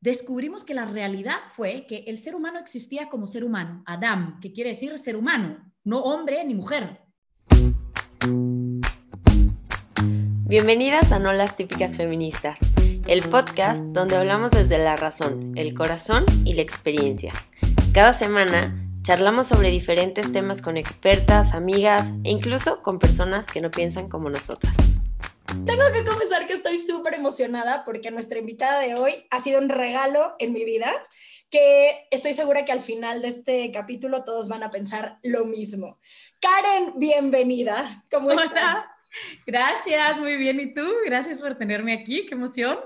descubrimos que la realidad fue que el ser humano existía como ser humano, Adam, que quiere decir ser humano, no hombre ni mujer. Bienvenidas a No las típicas feministas, el podcast donde hablamos desde la razón, el corazón y la experiencia. Cada semana charlamos sobre diferentes temas con expertas, amigas e incluso con personas que no piensan como nosotras. Tengo que confesar que estoy súper emocionada porque nuestra invitada de hoy ha sido un regalo en mi vida, que estoy segura que al final de este capítulo todos van a pensar lo mismo. Karen, bienvenida. ¿Cómo, estás? Gracias, muy bien. ¿Y tú? Gracias por tenerme aquí. Qué emoción.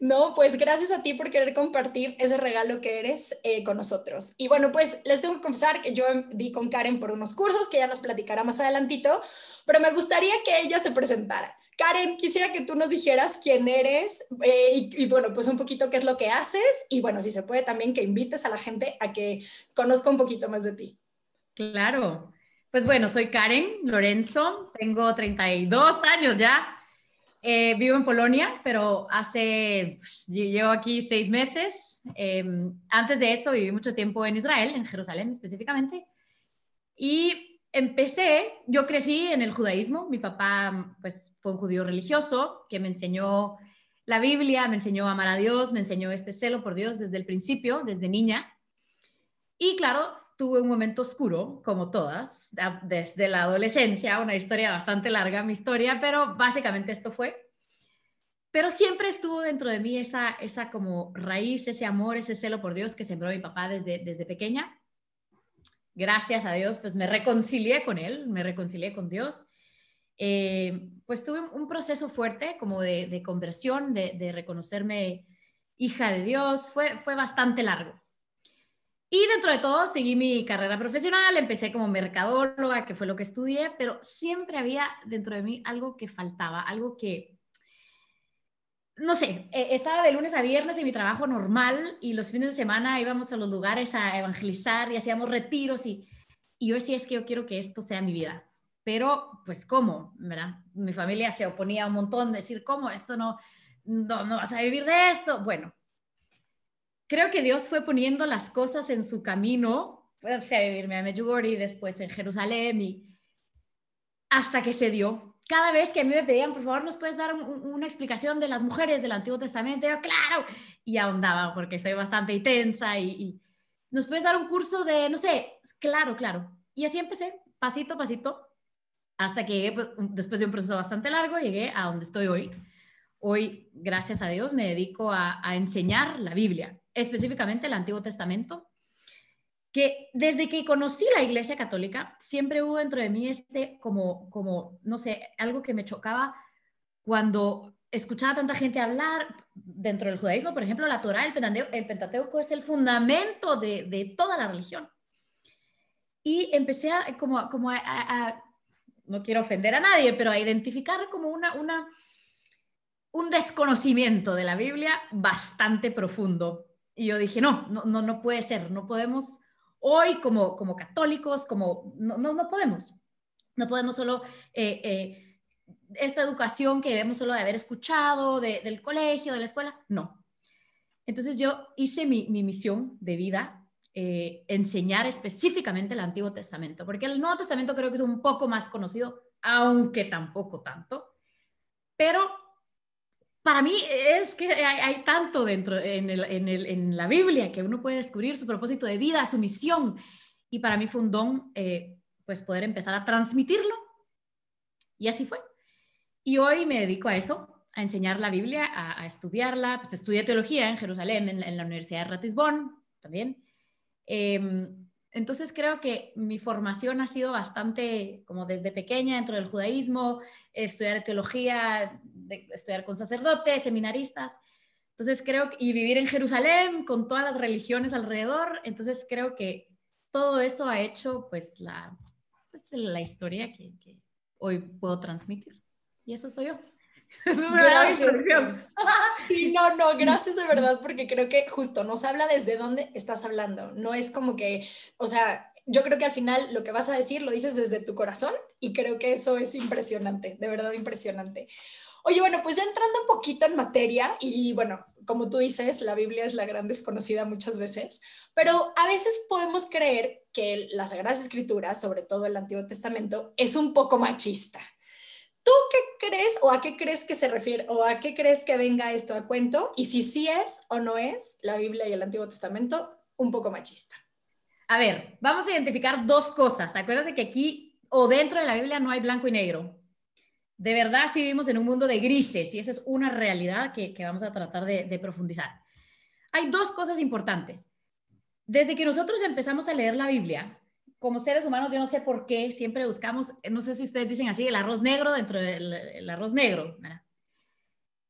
No, pues gracias a ti por querer compartir ese regalo que eres eh, con nosotros. Y bueno, pues les tengo que confesar que yo di con Karen por unos cursos que ya nos platicará más adelantito, pero me gustaría que ella se presentara. Karen, quisiera que tú nos dijeras quién eres eh, y, bueno, pues un poquito qué es lo que haces y bueno, si se puede también que invites a la gente a que conozca un poquito más de ti. Claro. Pues bueno, soy Karen Lorenzo, tengo 32 años ya, eh, vivo en Polonia, pero hace, pues, llevo aquí seis meses. Em, antes de esto viví mucho tiempo en Israel, en Jerusalén específicamente. Y empecé, yo crecí en el judaísmo, mi papá pues fue un judío religioso que me enseñó la Biblia, me enseñó a amar a Dios, me enseñó este celo por Dios desde el principio, desde niña. Y claro, tuve un momento oscuro, como todas, desde la adolescencia, una historia bastante larga, mi historia, pero básicamente esto fue. Pero siempre estuvo dentro de mí esa, esa como raíz, ese amor, ese celo por Dios que sembró mi papá desde, desde pequeña gracias a Dios, pues me reconcilié con Él, me reconcilié con Dios. Eh, pues tuve un proceso fuerte como de, conversión, de, reconocerme hija de Dios, fue, fue bastante largo. Y dentro de todo seguí mi carrera profesional, empecé como mercadóloga, que fue lo que estudié, pero siempre había dentro de mí algo que faltaba, algo que, no sé, eh, estaba de lunes a viernes en mi trabajo normal y los fines de semana íbamos a los lugares a evangelizar y hacíamos retiros y, y yo decía, es que yo quiero que esto sea mi vida. Pero, pues, ¿cómo? ¿verdad? Mi familia se oponía un montón, decir, ¿cómo? Esto no, no, no vas a vivir de esto. Bueno, creo que Dios fue poniendo las cosas en su camino. Fui a vivirme a Medjugorje, después en Jerusalén y hasta que se dio cada vez que a mí me pedían, por favor, ¿nos puedes dar una explicación de las mujeres del Antiguo Testamento? Yo, claro, y ahondaba porque soy bastante intensa y, ¿nos puedes dar un curso de, no sé, claro, claro. Y así empecé, pasito a pasito, hasta que pues, después de un proceso bastante largo llegué a donde estoy hoy. Hoy, gracias a Dios, me dedico a enseñar la Biblia, específicamente el Antiguo Testamento, que desde que conocí la Iglesia Católica, siempre hubo dentro de mí este como, como, no sé, algo que me chocaba cuando escuchaba a tanta gente hablar dentro del judaísmo, por ejemplo, la Torah, el Pentateuco, el Pentateuco es el fundamento de, de, toda la religión. Y empecé a, como, como a, no quiero ofender a nadie, pero a identificar como una, una, un desconocimiento de la Biblia bastante profundo. Y yo dije, no, no, no, no puede ser, no podemos Hoy como, como católicos, como no, no, no podemos. No podemos solo... Eh, eh, esta educación que debemos solo de haber escuchado del colegio, de la escuela, no. Entonces yo hice mi, mi misión de vida, eh, enseñar específicamente el Antiguo Testamento, porque el Nuevo Testamento creo que es un poco más conocido, aunque tampoco tanto, pero para mí es que hay, tanto dentro en, la Biblia que uno puede descubrir su propósito de vida, su misión. Y para mí fue un don, eh, pues, poder empezar a transmitirlo. Y así fue. Y hoy me dedico a eso, a enseñar la Biblia, a, estudiarla. Pues estudié teología en Jerusalén, en, la Universidad de Ratisbon también. Em, entonces creo que mi formación ha sido bastante como desde pequeña dentro del judaísmo, estudiar teología, estudiar con sacerdotes, seminaristas. Entonces creo que, y vivir en Jerusalén con todas las religiones alrededor, entonces creo que todo eso ha hecho pues la, pues, la historia que, que hoy puedo transmitir. Y eso soy yo. Gracias. Sí, no, no, gracias de verdad, porque creo que justo nos habla desde dónde estás hablando. No es como que, o sea, yo creo que al final lo que vas a decir lo dices desde tu corazón y creo que eso es impresionante, de verdad impresionante. Oye, bueno, pues ya entrando un poquito en materia y bueno, como tú dices, la Biblia es la gran desconocida muchas veces, pero a veces podemos creer que las Sagradas Escrituras, sobre todo el Antiguo Testamento, es un poco machista. ¿Tú qué crees o a qué crees que se refiere o a qué crees que venga esto a cuento? Y si sí es o no es la Biblia y el Antiguo Testamento un poco machista. A ver, vamos a identificar dos cosas. Acuérdate que aquí o dentro de la Biblia no hay blanco y negro. De verdad sí vivimos en un mundo de grises y esa es una realidad que, vamos a tratar de, de profundizar. Hay dos cosas importantes. Desde que nosotros empezamos a leer la Biblia, como seres humanos, yo no sé por qué siempre buscamos, no sé si ustedes dicen así, el arroz negro dentro del arroz negro.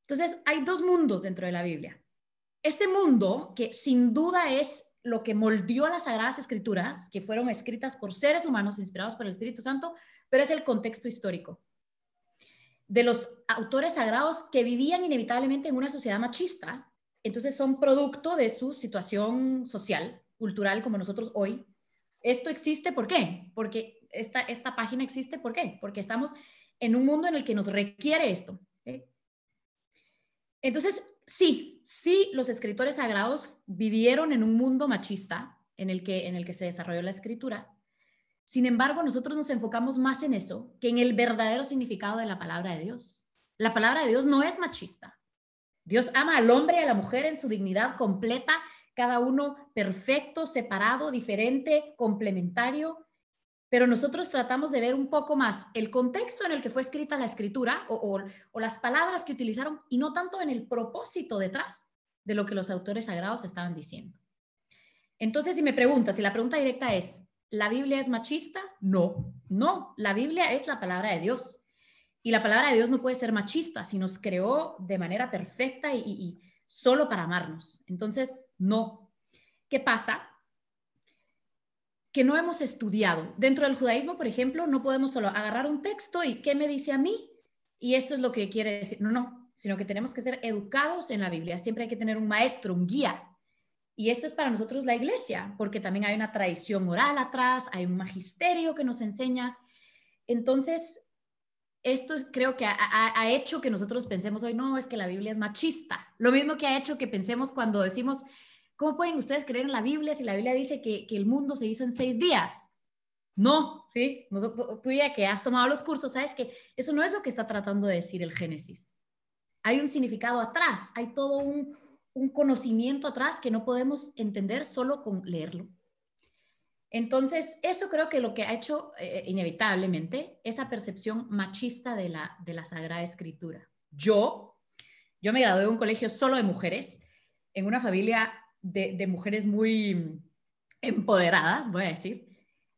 Entonces, hay dos mundos dentro de la Biblia. Este mundo, que sin duda es lo que moldeó las Sagradas Escrituras, que fueron escritas por seres humanos inspirados por el Espíritu Santo, pero es el contexto histórico de los autores sagrados que vivían inevitablemente en una sociedad machista, entonces son producto de su situación social, cultural, como nosotros hoy, esto existe, ¿por qué? Porque esta, esta página existe, ¿por qué? Porque estamos en un mundo en el que nos requiere esto. Entonces, sí, sí, los escritores sagrados vivieron en un mundo machista en el que, en el que se desarrolló la escritura. Sin embargo, nosotros nos enfocamos más en eso que en el verdadero significado de la palabra de Dios. La palabra de Dios no es machista. Dios ama al hombre y a la mujer en su dignidad completa cada uno perfecto, separado, diferente, complementario, pero nosotros tratamos de ver un poco más el contexto en el que fue escrita la escritura o, las palabras que utilizaron y no tanto en el propósito detrás de lo que los autores sagrados estaban diciendo. Entonces, si me preguntas, si la pregunta directa es, ¿la Biblia es machista? No, no, la Biblia es la palabra de Dios. Y la palabra de Dios no puede ser machista, si nos creó de manera perfecta y solo para amarnos. Entonces, no. ¿Qué pasa? Que no hemos estudiado. Dentro del judaísmo, por ejemplo, no podemos solo agarrar un texto y qué me dice a mí y esto es lo que quiere decir. No, no, sino que tenemos que ser educados en la Biblia. Siempre hay que tener un maestro, un guía. Y esto es para nosotros la iglesia, porque también hay una tradición oral atrás, hay un magisterio que nos enseña. Entonces, esto creo que ha, hecho que nosotros pensemos hoy, no, es que la Biblia es machista. Lo mismo que ha hecho que pensemos cuando decimos, ¿cómo pueden ustedes creer en la Biblia si la Biblia dice que, el mundo se hizo en seis días? No, ¿sí? tú ya que has tomado los cursos, sabes que eso no es lo que está tratando de decir el Génesis. Hay un significado atrás, hay todo un, un conocimiento atrás que no podemos entender solo con leerlo. Entonces, eso creo que lo que ha hecho eh, inevitablemente esa percepción machista de la, de la Sagrada Escritura. Yo, yo me gradué de un colegio solo de mujeres, en una familia de, mujeres muy empoderadas, voy a decir,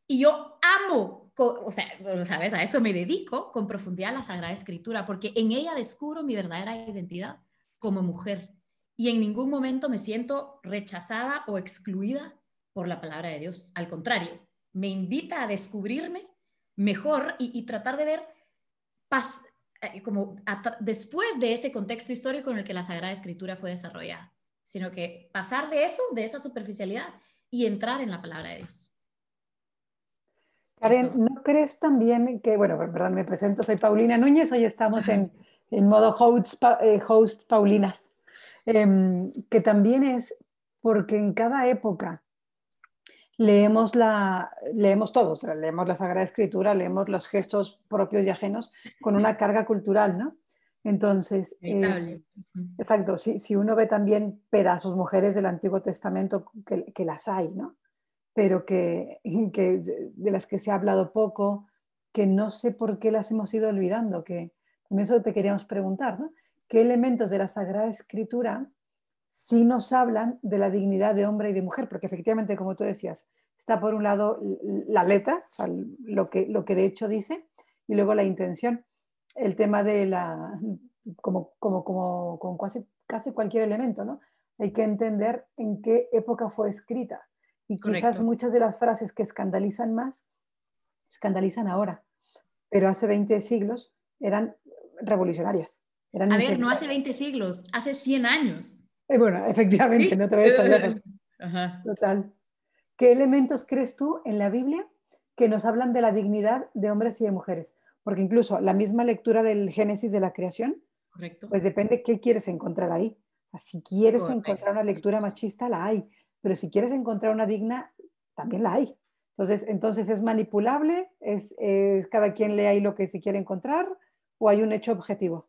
y yo amo, o sea, ¿sabes? A eso me dedico con profundidad a la Sagrada Escritura, porque en ella descubro mi verdadera identidad como mujer y en ningún momento me siento rechazada o excluida por la palabra de Dios. Al contrario, me invita a descubrirme mejor y, tratar de ver eh, como después de ese contexto histórico en el que la Sagrada Escritura fue desarrollada, sino que pasar de eso, de esa superficialidad y entrar en la palabra de Dios. Karen, ¿no crees también que, bueno, verdad, me presento, soy Paulina Núñez, hoy estamos en, modo host, eh, host Paulinas, em, que también es porque en cada época leemos, la, leemos todos, leemos la Sagrada Escritura, leemos los gestos propios y ajenos con una carga cultural, ¿no? Entonces, eh, exacto, si, si, uno ve también pedazos, mujeres del Antiguo Testamento, que, que las hay, ¿no? Pero que, que, de las que se ha hablado poco, que no sé por qué las hemos ido olvidando, que también eso te queríamos preguntar, ¿no? ¿Qué elementos de la Sagrada Escritura sí nos hablan de la dignidad de hombre y de mujer, porque efectivamente, como tú decías, está por un lado la letra, o sea, lo, que, lo que de hecho dice, y luego la intención. El tema de la, como, como, como con casi, casi cualquier elemento, ¿no? Hay que entender en qué época fue escrita. Y quizás muchas de las frases que escandalizan más, escandalizan ahora, pero hace 20 siglos eran revolucionarias. Eran a ver, no hace 20 siglos, hace 100 años. Eh, bueno, efectivamente, no te voy a lejos. Ajá. Total. ¿Qué elementos crees tú en la Biblia que nos hablan de la dignidad de hombres y de mujeres? Porque incluso la misma lectura del Génesis de la creación Correcto. Pues depende qué quieres encontrar ahí. O sea, si quieres encontrar una lectura machista, la hay, pero si quieres encontrar una digna, también la hay. Entonces, entonces es manipulable, es, es cada quien lee ahí lo que se quiere encontrar o hay un hecho objetivo.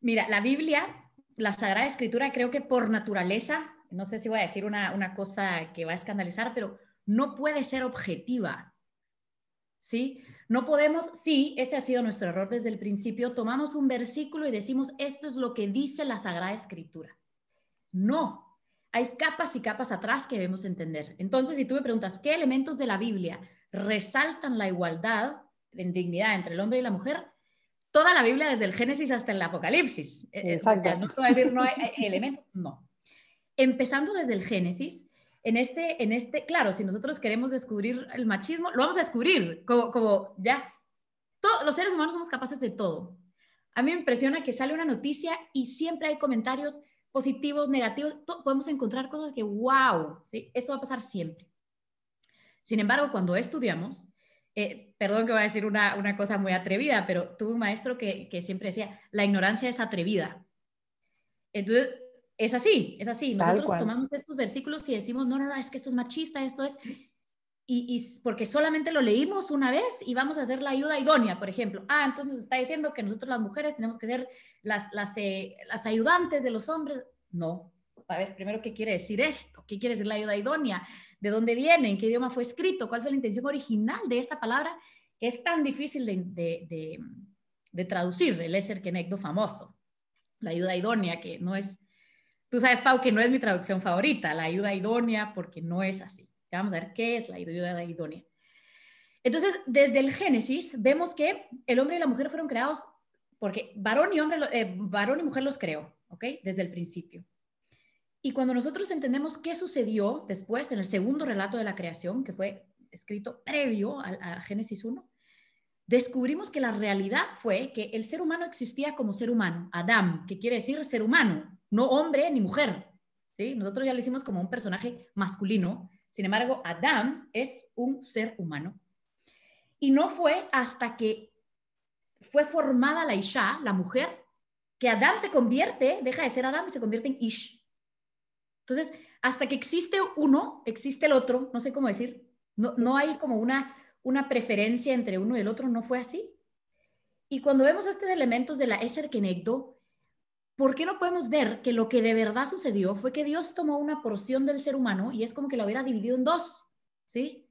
Mira, la Biblia, la Sagrada Escritura, creo que por naturaleza, no sé si voy a decir una, una cosa que va a escandalizar, pero no puede ser objetiva. ¿Sí? No podemos, sí, este ha sido nuestro error desde el principio, tomamos un versículo y decimos, esto es lo que dice la Sagrada Escritura. No, hay capas y capas atrás que debemos entender. Entonces, si tú me preguntas, ¿qué elementos de la Biblia resaltan la igualdad en dignidad entre el hombre y la mujer? Toda la Biblia desde el Génesis hasta el Apocalipsis. Eh, eh, Exacto. no te a decir no hay elementos, no. Empezando desde el Génesis, en este, en este, claro, si nosotros queremos descubrir el machismo, lo vamos a descubrir, como, como ya, todos los seres humanos somos capaces de todo. A mí me impresiona que sale una noticia y siempre hay comentarios positivos, negativos, podemos encontrar cosas que, wow, ¿sí? eso va a pasar siempre. Sin embargo, cuando estudiamos, eh, perdón que voy a decir una, una, cosa muy atrevida, pero tuve un maestro que, que, siempre decía, la ignorancia es atrevida. Entonces, es así, es así. Nosotros tomamos estos versículos y decimos, no, no, no, es que esto es machista, esto es... Y, y, porque solamente lo leímos una vez y vamos a hacer la ayuda idónea, por ejemplo. Ah, entonces nos está diciendo que nosotros las mujeres tenemos que ser las, las, eh, las ayudantes de los hombres. No. A ver, primero, ¿qué quiere decir esto? ¿Qué quiere decir la ayuda idónea? De dónde viene, en qué idioma fue escrito, cuál fue la intención original de esta palabra que es tan difícil de, traducir, el Eser Kenegdo famoso, la ayuda idónea, que no es, tú sabes, Pau, que no es mi traducción favorita, la ayuda idónea, porque no es así. Vamos a ver qué es la ayuda idónea. Entonces, desde el Génesis vemos que el hombre y la mujer fueron creados porque varón y hombre, eh, varón y mujer los creó, ¿ok? Desde el principio. Y cuando nosotros entendemos qué sucedió después en el segundo relato de la creación, que fue escrito previo a, Génesis 1, descubrimos que la realidad fue que el ser humano existía como ser humano, Adam, que quiere decir ser humano, no hombre ni mujer. ¿sí? Nosotros ya lo hicimos como un personaje masculino, sin embargo, Adam es un ser humano. Y no fue hasta que fue formada la Isha, la mujer, que Adam se convierte, deja de ser Adam y se convierte en Ish, entonces, hasta que existe uno, existe el otro, no sé cómo decir, no, no hay como una, una preferencia entre uno y el otro, no fue así. Y cuando vemos estos elementos de la Eser Kenegdo, ¿por qué no podemos ver que lo que de verdad sucedió fue que Dios tomó una porción del ser humano y es como que lo hubiera dividido en dos, ¿sí?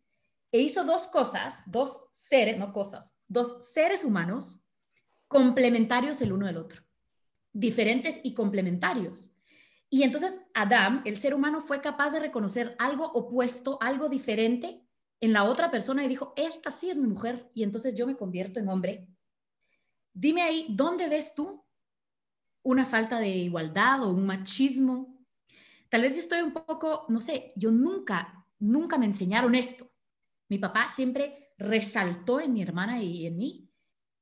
E hizo dos cosas, dos seres, no cosas, dos seres humanos complementarios el uno del otro, diferentes y complementarios. Y entonces Adam, el ser humano, fue capaz de reconocer algo opuesto, algo diferente en la otra persona y dijo, esta sí es mi mujer y entonces yo me convierto en hombre. Dime ahí, ¿dónde ves tú una falta de igualdad o un machismo? Tal vez yo estoy un poco, no sé, yo nunca, nunca me enseñaron esto. Mi papá siempre resaltó en mi hermana y en mí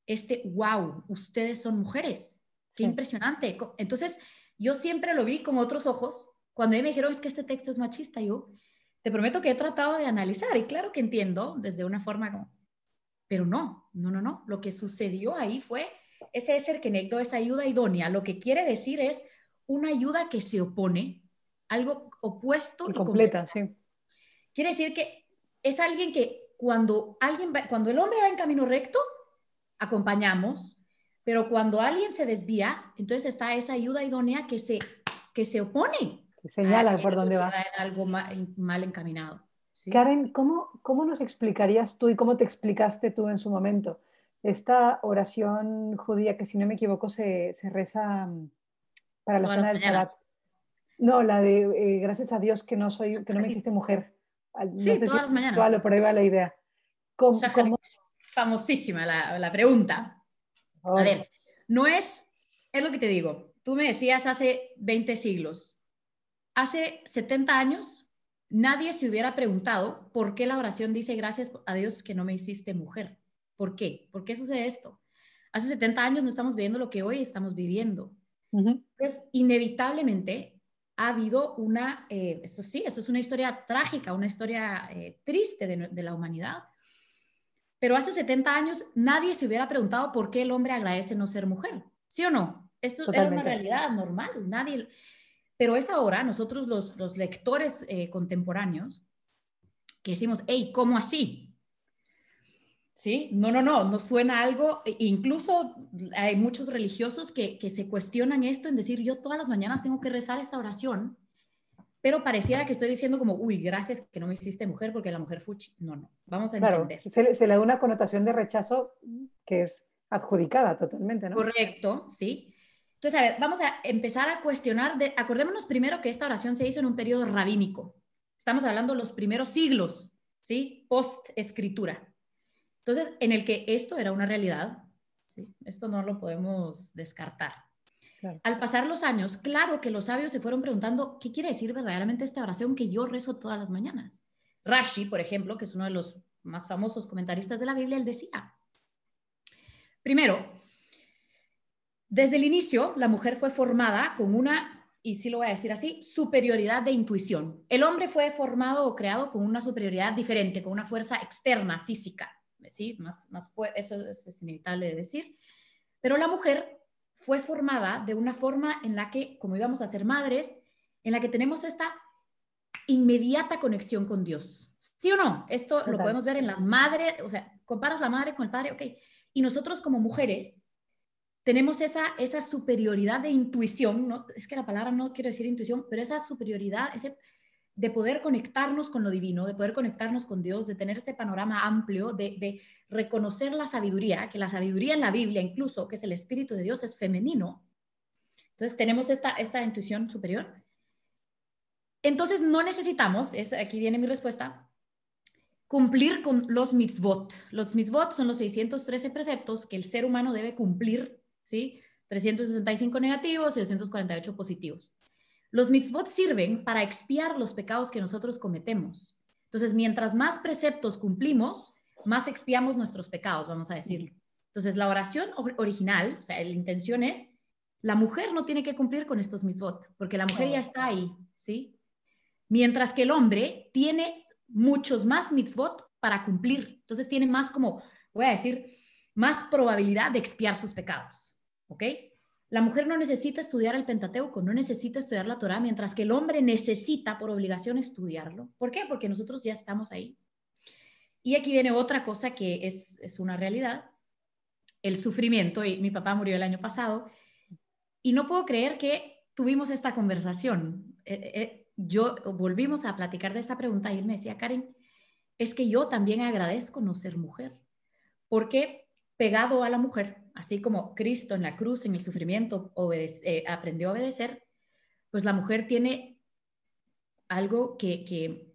este, wow, ustedes son mujeres. Qué impresionante. Entonces, yo siempre lo vi con otros ojos. Cuando me dijeron, es que este texto es machista, yo te prometo que he tratado de analizar y claro que entiendo desde una forma como, pero no, no, no, no. Lo que sucedió ahí fue ese ser que necesitó esa ayuda idónea. Lo que quiere decir es una ayuda que se opone, algo opuesto y, completa, sí. Quiere decir que es alguien que cuando alguien cuando el hombre va en camino recto, acompañamos, pero cuando alguien se desvía, entonces está esa ayuda idónea que se, que se opone. Que señala por dónde va. En algo mal, encaminado. Karen, ¿cómo, ¿cómo nos explicarías tú y cómo te explicaste tú en su momento esta oración judía que si no me equivoco se, se reza mm, para la cena del Shabbat? No, la de eh, gracias a Dios que no soy, que no me hiciste mujer. No sí, todas las mañanas. por ahí va la idea. ¿Cómo, Famosísima la, la pregunta. A oh. ver, no es, es lo que te digo, tú me decías hace 20 siglos, hace 70 años nadie se hubiera preguntado por qué la oración dice gracias a Dios que no me hiciste mujer. ¿Por qué? ¿Por qué sucede esto? Hace 70 años no estamos viviendo lo que hoy estamos viviendo. Entonces, inevitablemente ha habido una, eh, esto sí, esto es una historia trágica, una historia eh, triste de, la humanidad, pero hace 70 años nadie se hubiera preguntado por qué el hombre agradece no ser mujer. ¿Sí o no? Esto es una realidad normal, nadie... Pero es ahora, nosotros los, los lectores eh, contemporáneos, que decimos, hey, ¿cómo así? ¿Sí? No, no, no, nos suena algo, e incluso hay muchos religiosos que, que se cuestionan esto en decir, yo todas las mañanas tengo que rezar esta oración pero pareciera que estoy diciendo como, uy, gracias que no me hiciste mujer porque la mujer fuchi. No, no, vamos a entender. Se, se, le da una connotación de rechazo que es adjudicada totalmente, ¿no? Correcto, sí. Entonces, a ver, vamos a empezar a cuestionar, de, acordémonos primero que esta oración se hizo en un periodo rabínico. Estamos hablando de los primeros siglos, ¿sí? Post-escritura. Entonces, en el que esto era una realidad, ¿sí? Esto no lo podemos descartar. Al pasar los años, claro que los sabios se fueron preguntando, ¿qué quiere decir verdaderamente esta oración que yo rezo todas las mañanas? Rashi, por ejemplo, que es uno de los más famosos comentaristas de la Biblia, él decía, primero, desde el inicio, la mujer fue formada con una, y sí lo voy a decir así, superioridad de intuición. El hombre fue formado o creado con una superioridad diferente, con una fuerza externa, física, ¿sí? Más, más eso es inevitable de decir. Pero la mujer fue formada de una forma en la que, como íbamos a ser madres, en la que tenemos esta inmediata conexión con Dios. ¿Sí o no? Esto lo podemos ver en la madre, o sea, comparas la madre con el padre, ok. Y nosotros como mujeres tenemos esa, esa superioridad de intuición, ¿no? es que la palabra no quiero decir intuición, pero esa superioridad, ese de poder conectarnos con lo divino, de poder conectarnos con Dios, de tener este panorama amplio, de, reconocer la sabiduría, que la sabiduría en la Biblia incluso, que es el Espíritu de Dios, es femenino. Entonces tenemos esta, esta intuición superior. Entonces no necesitamos, es, aquí viene mi respuesta, cumplir con los mitzvot. Los mitzvot son los 613 preceptos que el ser humano debe cumplir, ¿sí? 365 negativos y 248 positivos. Los mitzvot sirven para expiar los pecados que nosotros cometemos. Entonces, mientras más preceptos cumplimos, más expiamos nuestros pecados, vamos a decirlo. Entonces, la oración original, o sea, la intención es, la mujer no tiene que cumplir con estos mitzvot, porque la mujer ya está ahí, ¿sí? Mientras que el hombre tiene muchos más mitzvot para cumplir. Entonces, tiene más como, voy a decir, más probabilidad de expiar sus pecados, ¿ok? La mujer no necesita estudiar el Pentateuco, no necesita estudiar la Torah, mientras que el hombre necesita por obligación estudiarlo. ¿Por qué? Porque nosotros ya estamos ahí. Y aquí viene otra cosa que es, una realidad, el sufrimiento. Y mi papá murió el año pasado y no puedo creer que tuvimos esta conversación. Eh, eh, yo volvimos a platicar de esta pregunta y él me decía, Karen, es que yo también agradezco no ser mujer, porque pegado a la mujer, así como Cristo en la cruz, en el sufrimiento, eh, aprendió a obedecer, pues la mujer tiene algo que,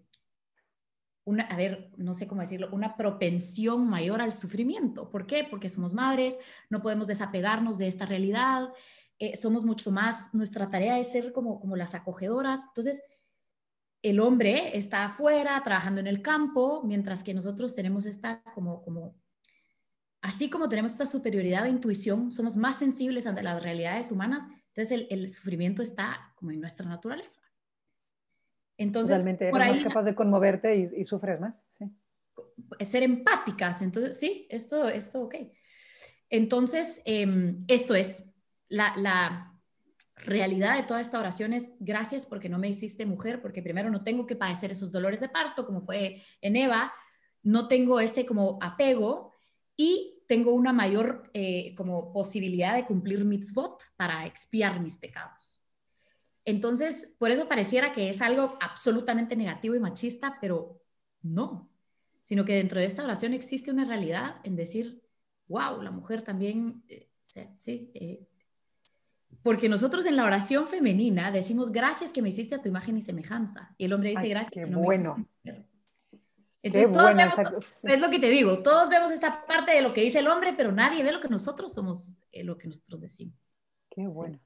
una, a ver, no sé cómo decirlo, una propensión mayor al sufrimiento. ¿Por qué? Porque somos madres, no podemos desapegarnos de esta realidad, eh, somos mucho más, nuestra tarea es ser como, como las acogedoras. Entonces, el hombre está afuera trabajando en el campo, mientras que nosotros tenemos esta como, como así como tenemos esta superioridad de intuición, somos más sensibles ante las realidades humanas, entonces el, sufrimiento está como en nuestra naturaleza. Entonces, Realmente eres más capaz de conmoverte y, sufres más, sí. Ser empáticas, entonces, sí, esto, esto, ok. Entonces, em, esto es la, la realidad de toda esta oración es gracias porque no me hiciste mujer, porque primero no tengo que padecer esos dolores de parto, como fue en Eva, no tengo este como apego y tengo una mayor eh, como posibilidad de cumplir mitzvot para expiar mis pecados. Entonces, por eso pareciera que es algo absolutamente negativo y machista, pero no, sino que dentro de esta oración existe una realidad en decir, wow, la mujer también, eh, sí, eh", porque nosotros en la oración femenina decimos, gracias que me hiciste a tu imagen y semejanza, y el hombre dice, gracias que no bueno. me es lo que te digo, todos vemos esta parte de lo que dice el hombre, pero nadie ve lo que nosotros somos, eh, lo que nosotros decimos. Qué bueno.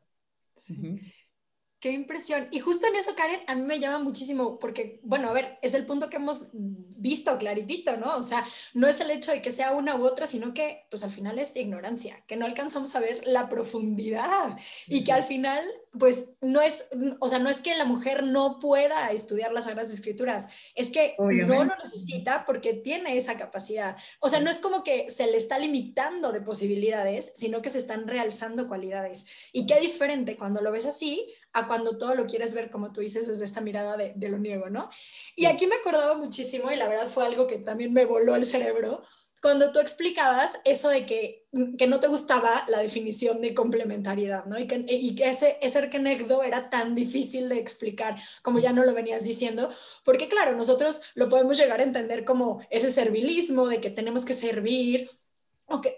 Qué impresión. Y justo en eso, Karen, a mí me llama muchísimo porque, bueno, a ver, es el punto que hemos visto claritito, ¿no? O sea, no es el hecho de que sea una u otra, sino que, pues al final es ignorancia, que no alcanzamos a ver la profundidad y que al final, pues no es, o sea, no es que la mujer no pueda estudiar las Sagradas Escrituras, es que no lo necesita porque tiene esa capacidad. O sea, no es como que se le está limitando de posibilidades, sino que se están realzando cualidades. Y qué diferente cuando lo ves así a cuando todo lo quieres ver, como tú dices, desde esta mirada de, lo niego, ¿no? Y aquí me acordaba muchísimo, y la verdad fue algo que también me voló el cerebro, cuando tú explicabas eso de que, que no te gustaba la definición de complementariedad, ¿no? Y que, y que ese, ese arquenegdo era tan difícil de explicar, como ya no lo venías diciendo, porque claro, nosotros lo podemos llegar a entender como ese servilismo de que tenemos que servir,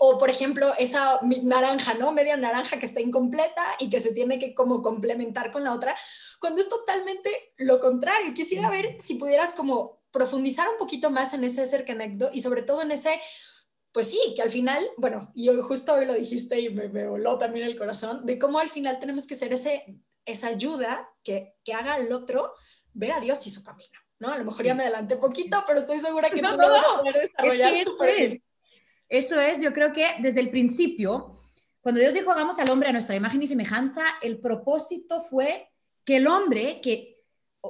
o, por ejemplo, esa naranja, ¿no? Media naranja que está incompleta y que se tiene que como complementar con la otra, cuando es totalmente lo contrario. Quisiera ver si pudieras como profundizar un poquito más en ese ser conecto y sobre todo en ese, pues sí, que al final, bueno, y justo hoy lo dijiste y me, me, voló también el corazón, de cómo al final tenemos que ser ese, esa ayuda que, que haga al otro ver a Dios y su camino, ¿no? A lo mejor ya me adelanté poquito, pero estoy segura que no, tú lo vas a poder desarrollar súper bien. Eso es, yo creo que desde el principio, cuando Dios dijo hagamos al hombre a nuestra imagen y semejanza, el propósito fue que el hombre, que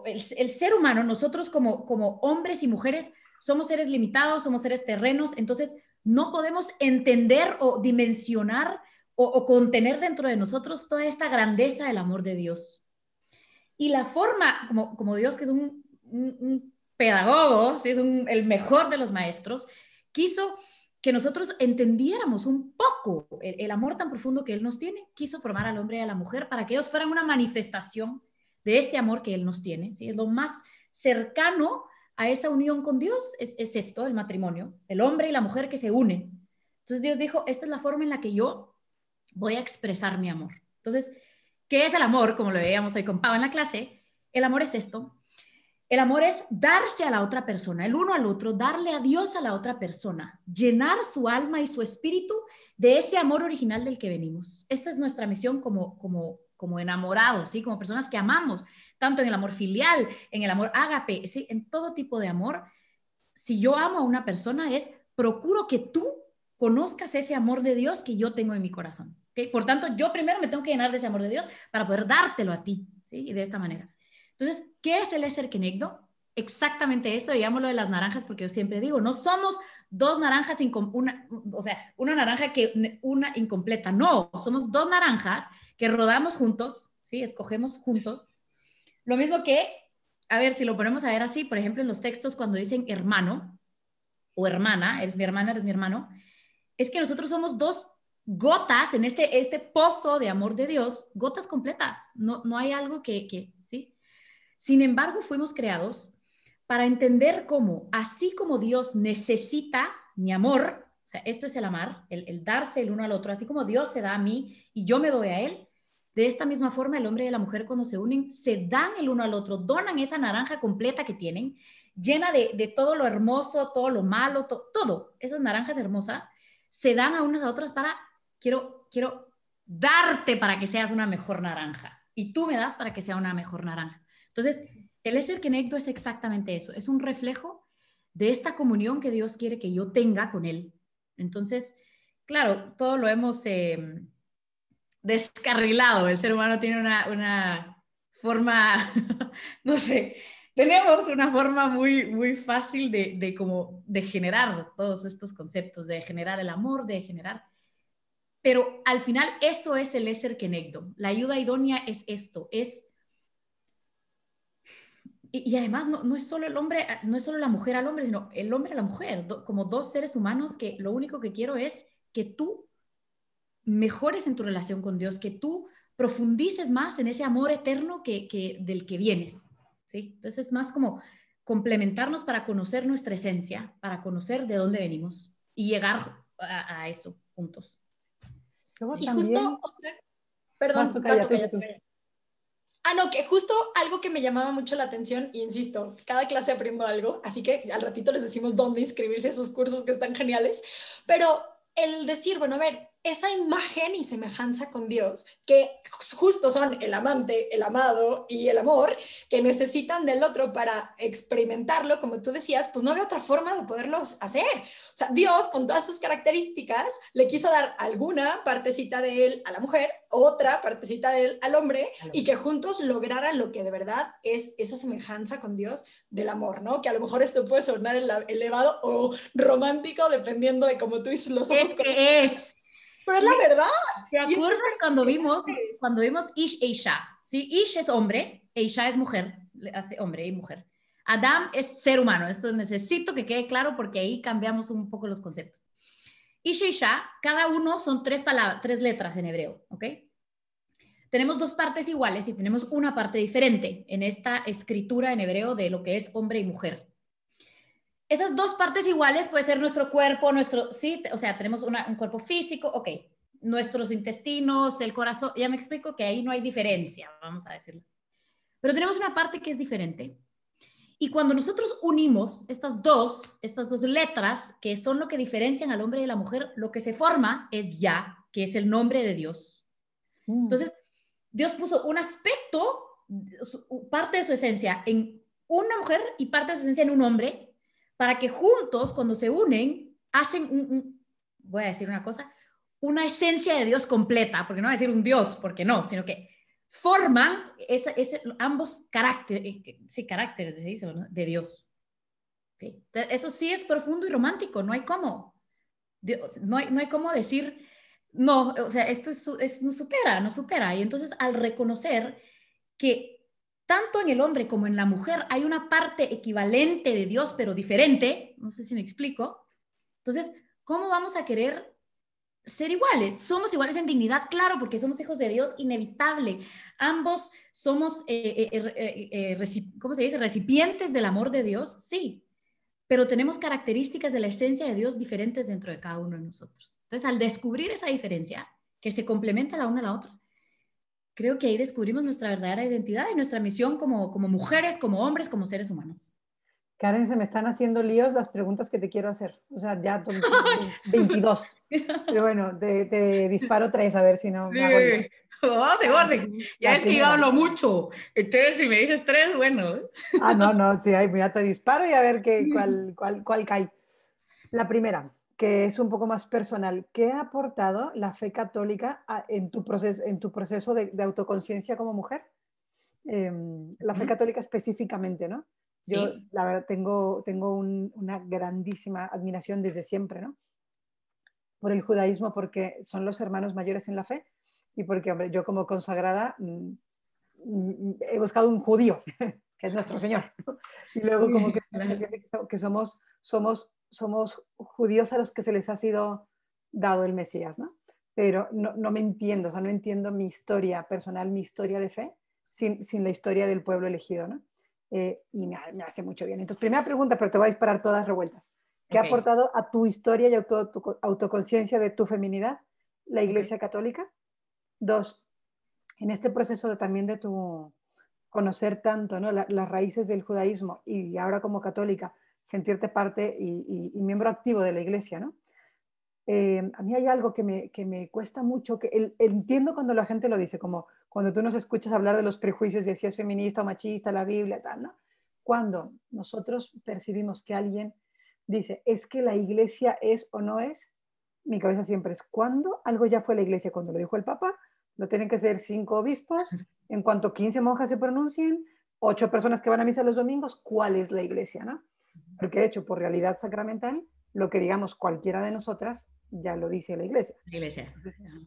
el, ser humano, nosotros como, como hombres y mujeres, somos seres limitados, somos seres terrenos, entonces no podemos entender o dimensionar o, contener dentro de nosotros toda esta grandeza del amor de Dios. Y la forma, como, como Dios, que es un, pedagogo, es el mejor de los maestros, quiso que nosotros entendiéramos un poco el, amor tan profundo que Él nos tiene, quiso formar al hombre y a la mujer para que ellos fueran una manifestación de este amor que Él nos tiene. ¿sí? Es lo más cercano a esta unión con Dios, es, es esto, el matrimonio, el hombre y la mujer que se unen. Entonces Dios dijo, esta es la forma en la que yo voy a expresar mi amor. Entonces, ¿qué es el amor? Como lo veíamos hoy con Pau en la clase, el amor es esto, el amor es darse a la otra persona, el uno al otro, darle a Dios a la otra persona, llenar su alma y su espíritu de ese amor original del que venimos. Esta es nuestra misión como, como, como enamorados, ¿sí? como personas que amamos, tanto en el amor filial, en el amor ágape, ¿sí? en todo tipo de amor. Si yo amo a una persona es procuro que tú conozcas ese amor de Dios que yo tengo en mi corazón. ¿okay? Por tanto, yo primero me tengo que llenar de ese amor de Dios para poder dártelo a ti, ¿sí? Y de esta manera. Entonces, ¿qué es el Eser Kenegdo? Exactamente esto, digámoslo de las naranjas, porque yo siempre digo, no somos dos naranjas, una, o sea, una naranja que una incompleta, no, somos dos naranjas que rodamos juntos, ¿sí? Escogemos juntos. Lo mismo que, a ver, si lo ponemos a ver así, por ejemplo, en los textos cuando dicen hermano o hermana, eres mi hermana, eres mi hermano, es que nosotros somos dos gotas en este, este pozo de amor de Dios, gotas completas, no, no hay algo que, que sin embargo, fuimos creados para entender cómo, así como Dios necesita mi amor, o sea, esto es el amar, el, darse el uno al otro, así como Dios se da a mí y yo me doy a Él, de esta misma forma el hombre y la mujer cuando se unen se dan el uno al otro, donan esa naranja completa que tienen, llena de, todo lo hermoso, todo lo malo, todo, esas naranjas hermosas, se dan a unas a otras para, quiero, quiero darte para que seas una mejor naranja y tú me das para que sea una mejor naranja. Entonces, el Eser Kenegdo es exactamente eso, es un reflejo de esta comunión que Dios quiere que yo tenga con Él. Entonces, claro, todo lo hemos em, descarrilado, el ser humano tiene una, forma, no sé, tenemos una forma muy, muy fácil de, como, de generar todos estos conceptos, de generar el amor, de generar... Pero al final eso es el Eser Kenegdo. La ayuda idónea es esto, es y, además no, es solo el hombre, no es solo la mujer al hombre, sino el hombre a la mujer, como dos seres humanos que lo único que quiero es que tú mejores en tu relación con Dios, que tú profundices más en ese amor eterno que, del que vienes. ¿sí? Entonces es más como complementarnos para conocer nuestra esencia, para conocer de dónde venimos y llegar a, eso juntos. Y justo otra... Perdón, Ah, no, que justo algo que me llamaba mucho la atención, y insisto, cada clase aprendo algo, así que al ratito les decimos dónde inscribirse a esos cursos que están geniales, pero el decir, bueno, a ver, esa imagen y semejanza con Dios, que justo son el amante, el amado y el amor, que necesitan del otro para experimentarlo, como tú decías, pues no había otra forma de poderlos hacer. O sea, Dios, con todas sus características, le quiso dar alguna partecita de él a la mujer, otra partecita de él al hombre, y que juntos lograran lo que de verdad es esa semejanza con Dios del amor, ¿no? Que a lo mejor esto puede sonar elevado o romántico, dependiendo de cómo tú dices los ojos. Es, pero es la verdad. ¿Te acuerdas cuando vimos, cuando vimos Ish e Isha? ¿sí? Ish es hombre, e Isha es mujer, hace hombre y mujer. Adam es ser humano. Esto necesito que quede claro porque ahí cambiamos un poco los conceptos. Ish e Isha, cada uno son tres palabras, tres letras en hebreo, ¿ok? Tenemos dos partes iguales y tenemos una parte diferente en esta escritura en hebreo de lo que es hombre y mujer esas dos partes iguales puede ser nuestro cuerpo, nuestro, sí, o sea, tenemos un cuerpo físico, ok, nuestros intestinos, el corazón, ya me explico que ahí no hay diferencia, vamos a decirlo. Pero tenemos una parte que es diferente. Y cuando nosotros unimos estas dos, estas dos letras, que son lo que diferencian al hombre y a la mujer, lo que se forma es ya, que es el nombre de Dios. Mm. Entonces, Dios puso un aspecto, parte de su esencia en una mujer y parte de su esencia en un hombre, para que juntos, cuando se unen, hacen un, voy a decir una cosa, una esencia de Dios completa, porque no voy a decir un Dios, porque no, sino que forman ambos caracteres, eh, sí, caracteres de Dios. Eso sí es profundo y romántico, no hay cómo. no, hay, no hay cómo decir, no, o sea, esto es, no supera, no supera. Y entonces al reconocer que tanto en el hombre como en la mujer hay una parte equivalente de Dios, pero diferente. No sé si me explico. Entonces, ¿cómo vamos a querer ser iguales? Somos iguales en dignidad, claro, porque somos hijos de Dios, inevitable. Ambos somos, eh, eh, eh, ¿cómo se dice? Recipientes del amor de Dios, sí, pero tenemos características de la esencia de Dios diferentes dentro de cada uno de nosotros. Entonces, al descubrir esa diferencia, que se complementa la una a la otra, creo que ahí descubrimos nuestra verdadera identidad y nuestra misión como, como mujeres, como hombres, como seres humanos. Karen, se me están haciendo líos las preguntas que te quiero hacer. O sea, ya 22. Pero bueno, te, disparo tres a ver si no me hago Vamos de orden. Ya es que yo hablo mucho. Entonces, si me dices tres, bueno. Ah, no, no, sí, mira, te disparo y a ver qué, cuál, cuál, cuál cae. La primera, que es un poco más personal. ¿Qué ha aportado la fe católica en tu proceso, en tu proceso de, autoconciencia como mujer? Em, la fe católica específicamente, ¿no? Yo, la verdad, tengo, tengo una grandísima admiración desde siempre, ¿no? Por el judaísmo, porque son los hermanos mayores en la fe y porque, hombre, yo como consagrada mm, mm, he buscado un judío, que es nuestro Señor. Y luego como que, que somos, somos somos judíos a los que se les ha sido dado el Mesías, ¿no? Pero no, no me entiendo, o sea, no entiendo mi historia personal, mi historia de fe, sin, sin la historia del pueblo elegido, ¿no? Eh, y me, me, hace mucho bien. Entonces, primera pregunta, pero te voy a disparar todas revueltas. ¿Qué ha aportado a tu historia y a tu, autoconciencia de tu feminidad la Iglesia Católica? Dos, en este proceso de, también de tu conocer tanto ¿no? las raíces del judaísmo y ahora como católica, sentirte parte y, miembro activo de la iglesia, ¿no? Eh, a mí hay algo que me, que me cuesta mucho, que entiendo cuando la gente lo dice, como cuando tú nos escuchas hablar de los prejuicios de si es feminista o machista, la Biblia, tal, ¿no? Cuando nosotros percibimos que alguien dice, es que la iglesia es o no es, mi cabeza siempre es, ¿cuándo algo ya fue la iglesia? Cuando lo dijo el Papa, lo tienen que ser cinco obispos, en cuanto 15 monjas se pronuncien, ocho personas que van a misa los domingos, ¿cuál es la iglesia, no? Porque de hecho, por realidad sacramental, lo que digamos cualquiera de nosotras ya lo dice la iglesia. iglesia.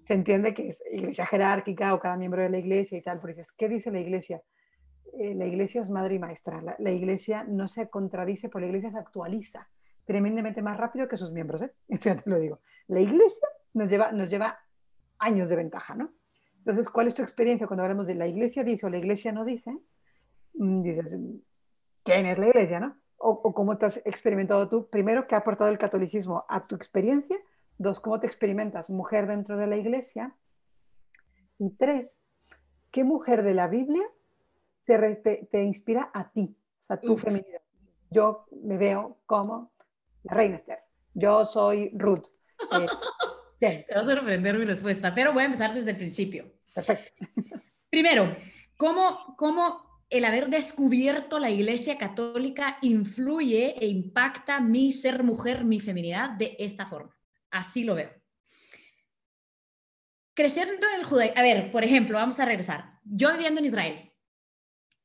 se entiende que es iglesia jerárquica o cada miembro de la iglesia y tal, pero dices, ¿qué dice la iglesia? Eh, la iglesia es madre y maestra. La, iglesia no se contradice, porque la iglesia se actualiza tremendamente más rápido que sus miembros. ¿eh? te lo digo. La iglesia nos lleva, nos lleva años de ventaja, ¿no? Entonces, ¿cuál es tu experiencia cuando hablamos de la iglesia dice o la iglesia no dice? Mm, dices, ¿quién es la iglesia, no? O, cómo te has experimentado tú? Primero, ¿qué ha aportado el catolicismo a tu experiencia? Dos, ¿cómo te experimentas mujer dentro de la iglesia? Y tres, ¿qué mujer de la Biblia te, te, inspira a ti? O sea, tu feminidad. Yo me veo como la reina Esther. Yo soy Ruth. Eh, Te va a sorprender mi respuesta, pero voy a empezar desde el principio. Perfecto. Primero, ¿cómo, cómo el haber descubierto la Iglesia Católica influye e impacta mi ser mujer, mi feminidad de esta forma? Así lo veo. Creciendo en el judaísmo, a ver, por ejemplo, vamos a regresar. Yo viviendo en Israel,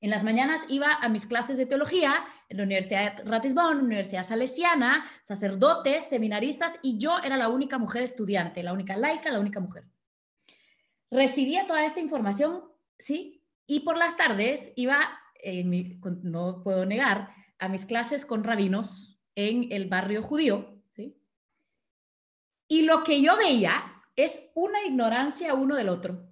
en las mañanas iba a mis clases de teología en la Universidad Ratisbon, Universidad Salesiana, sacerdotes, seminaristas, y yo era la única mujer estudiante, la única laica, la única mujer. Recibía toda esta información, ¿sí? Y por las tardes iba, no puedo negar, a mis clases con rabinos en el barrio judío, ¿sí? Y lo que yo veía es una ignorancia uno del otro.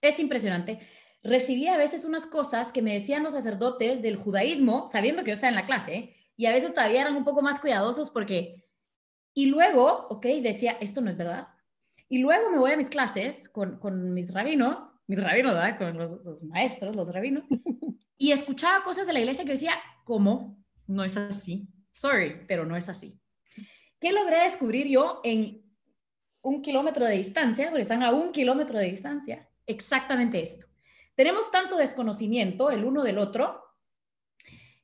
Es impresionante recibía a veces unas cosas que me decían los sacerdotes del judaísmo, sabiendo que yo estaba en la clase, ¿eh? y a veces todavía eran un poco más cuidadosos porque... Y luego, ok, decía, esto no es verdad. Y luego me voy a mis clases con, con mis rabinos, mis rabinos, ¿verdad? Con los, los, maestros, los rabinos, y escuchaba cosas de la iglesia que decía, ¿cómo? No es así. Sorry, pero no es así. ¿Qué logré descubrir yo en un kilómetro de distancia? Porque están a un kilómetro de distancia. Exactamente esto. Tenemos tanto desconocimiento el uno del otro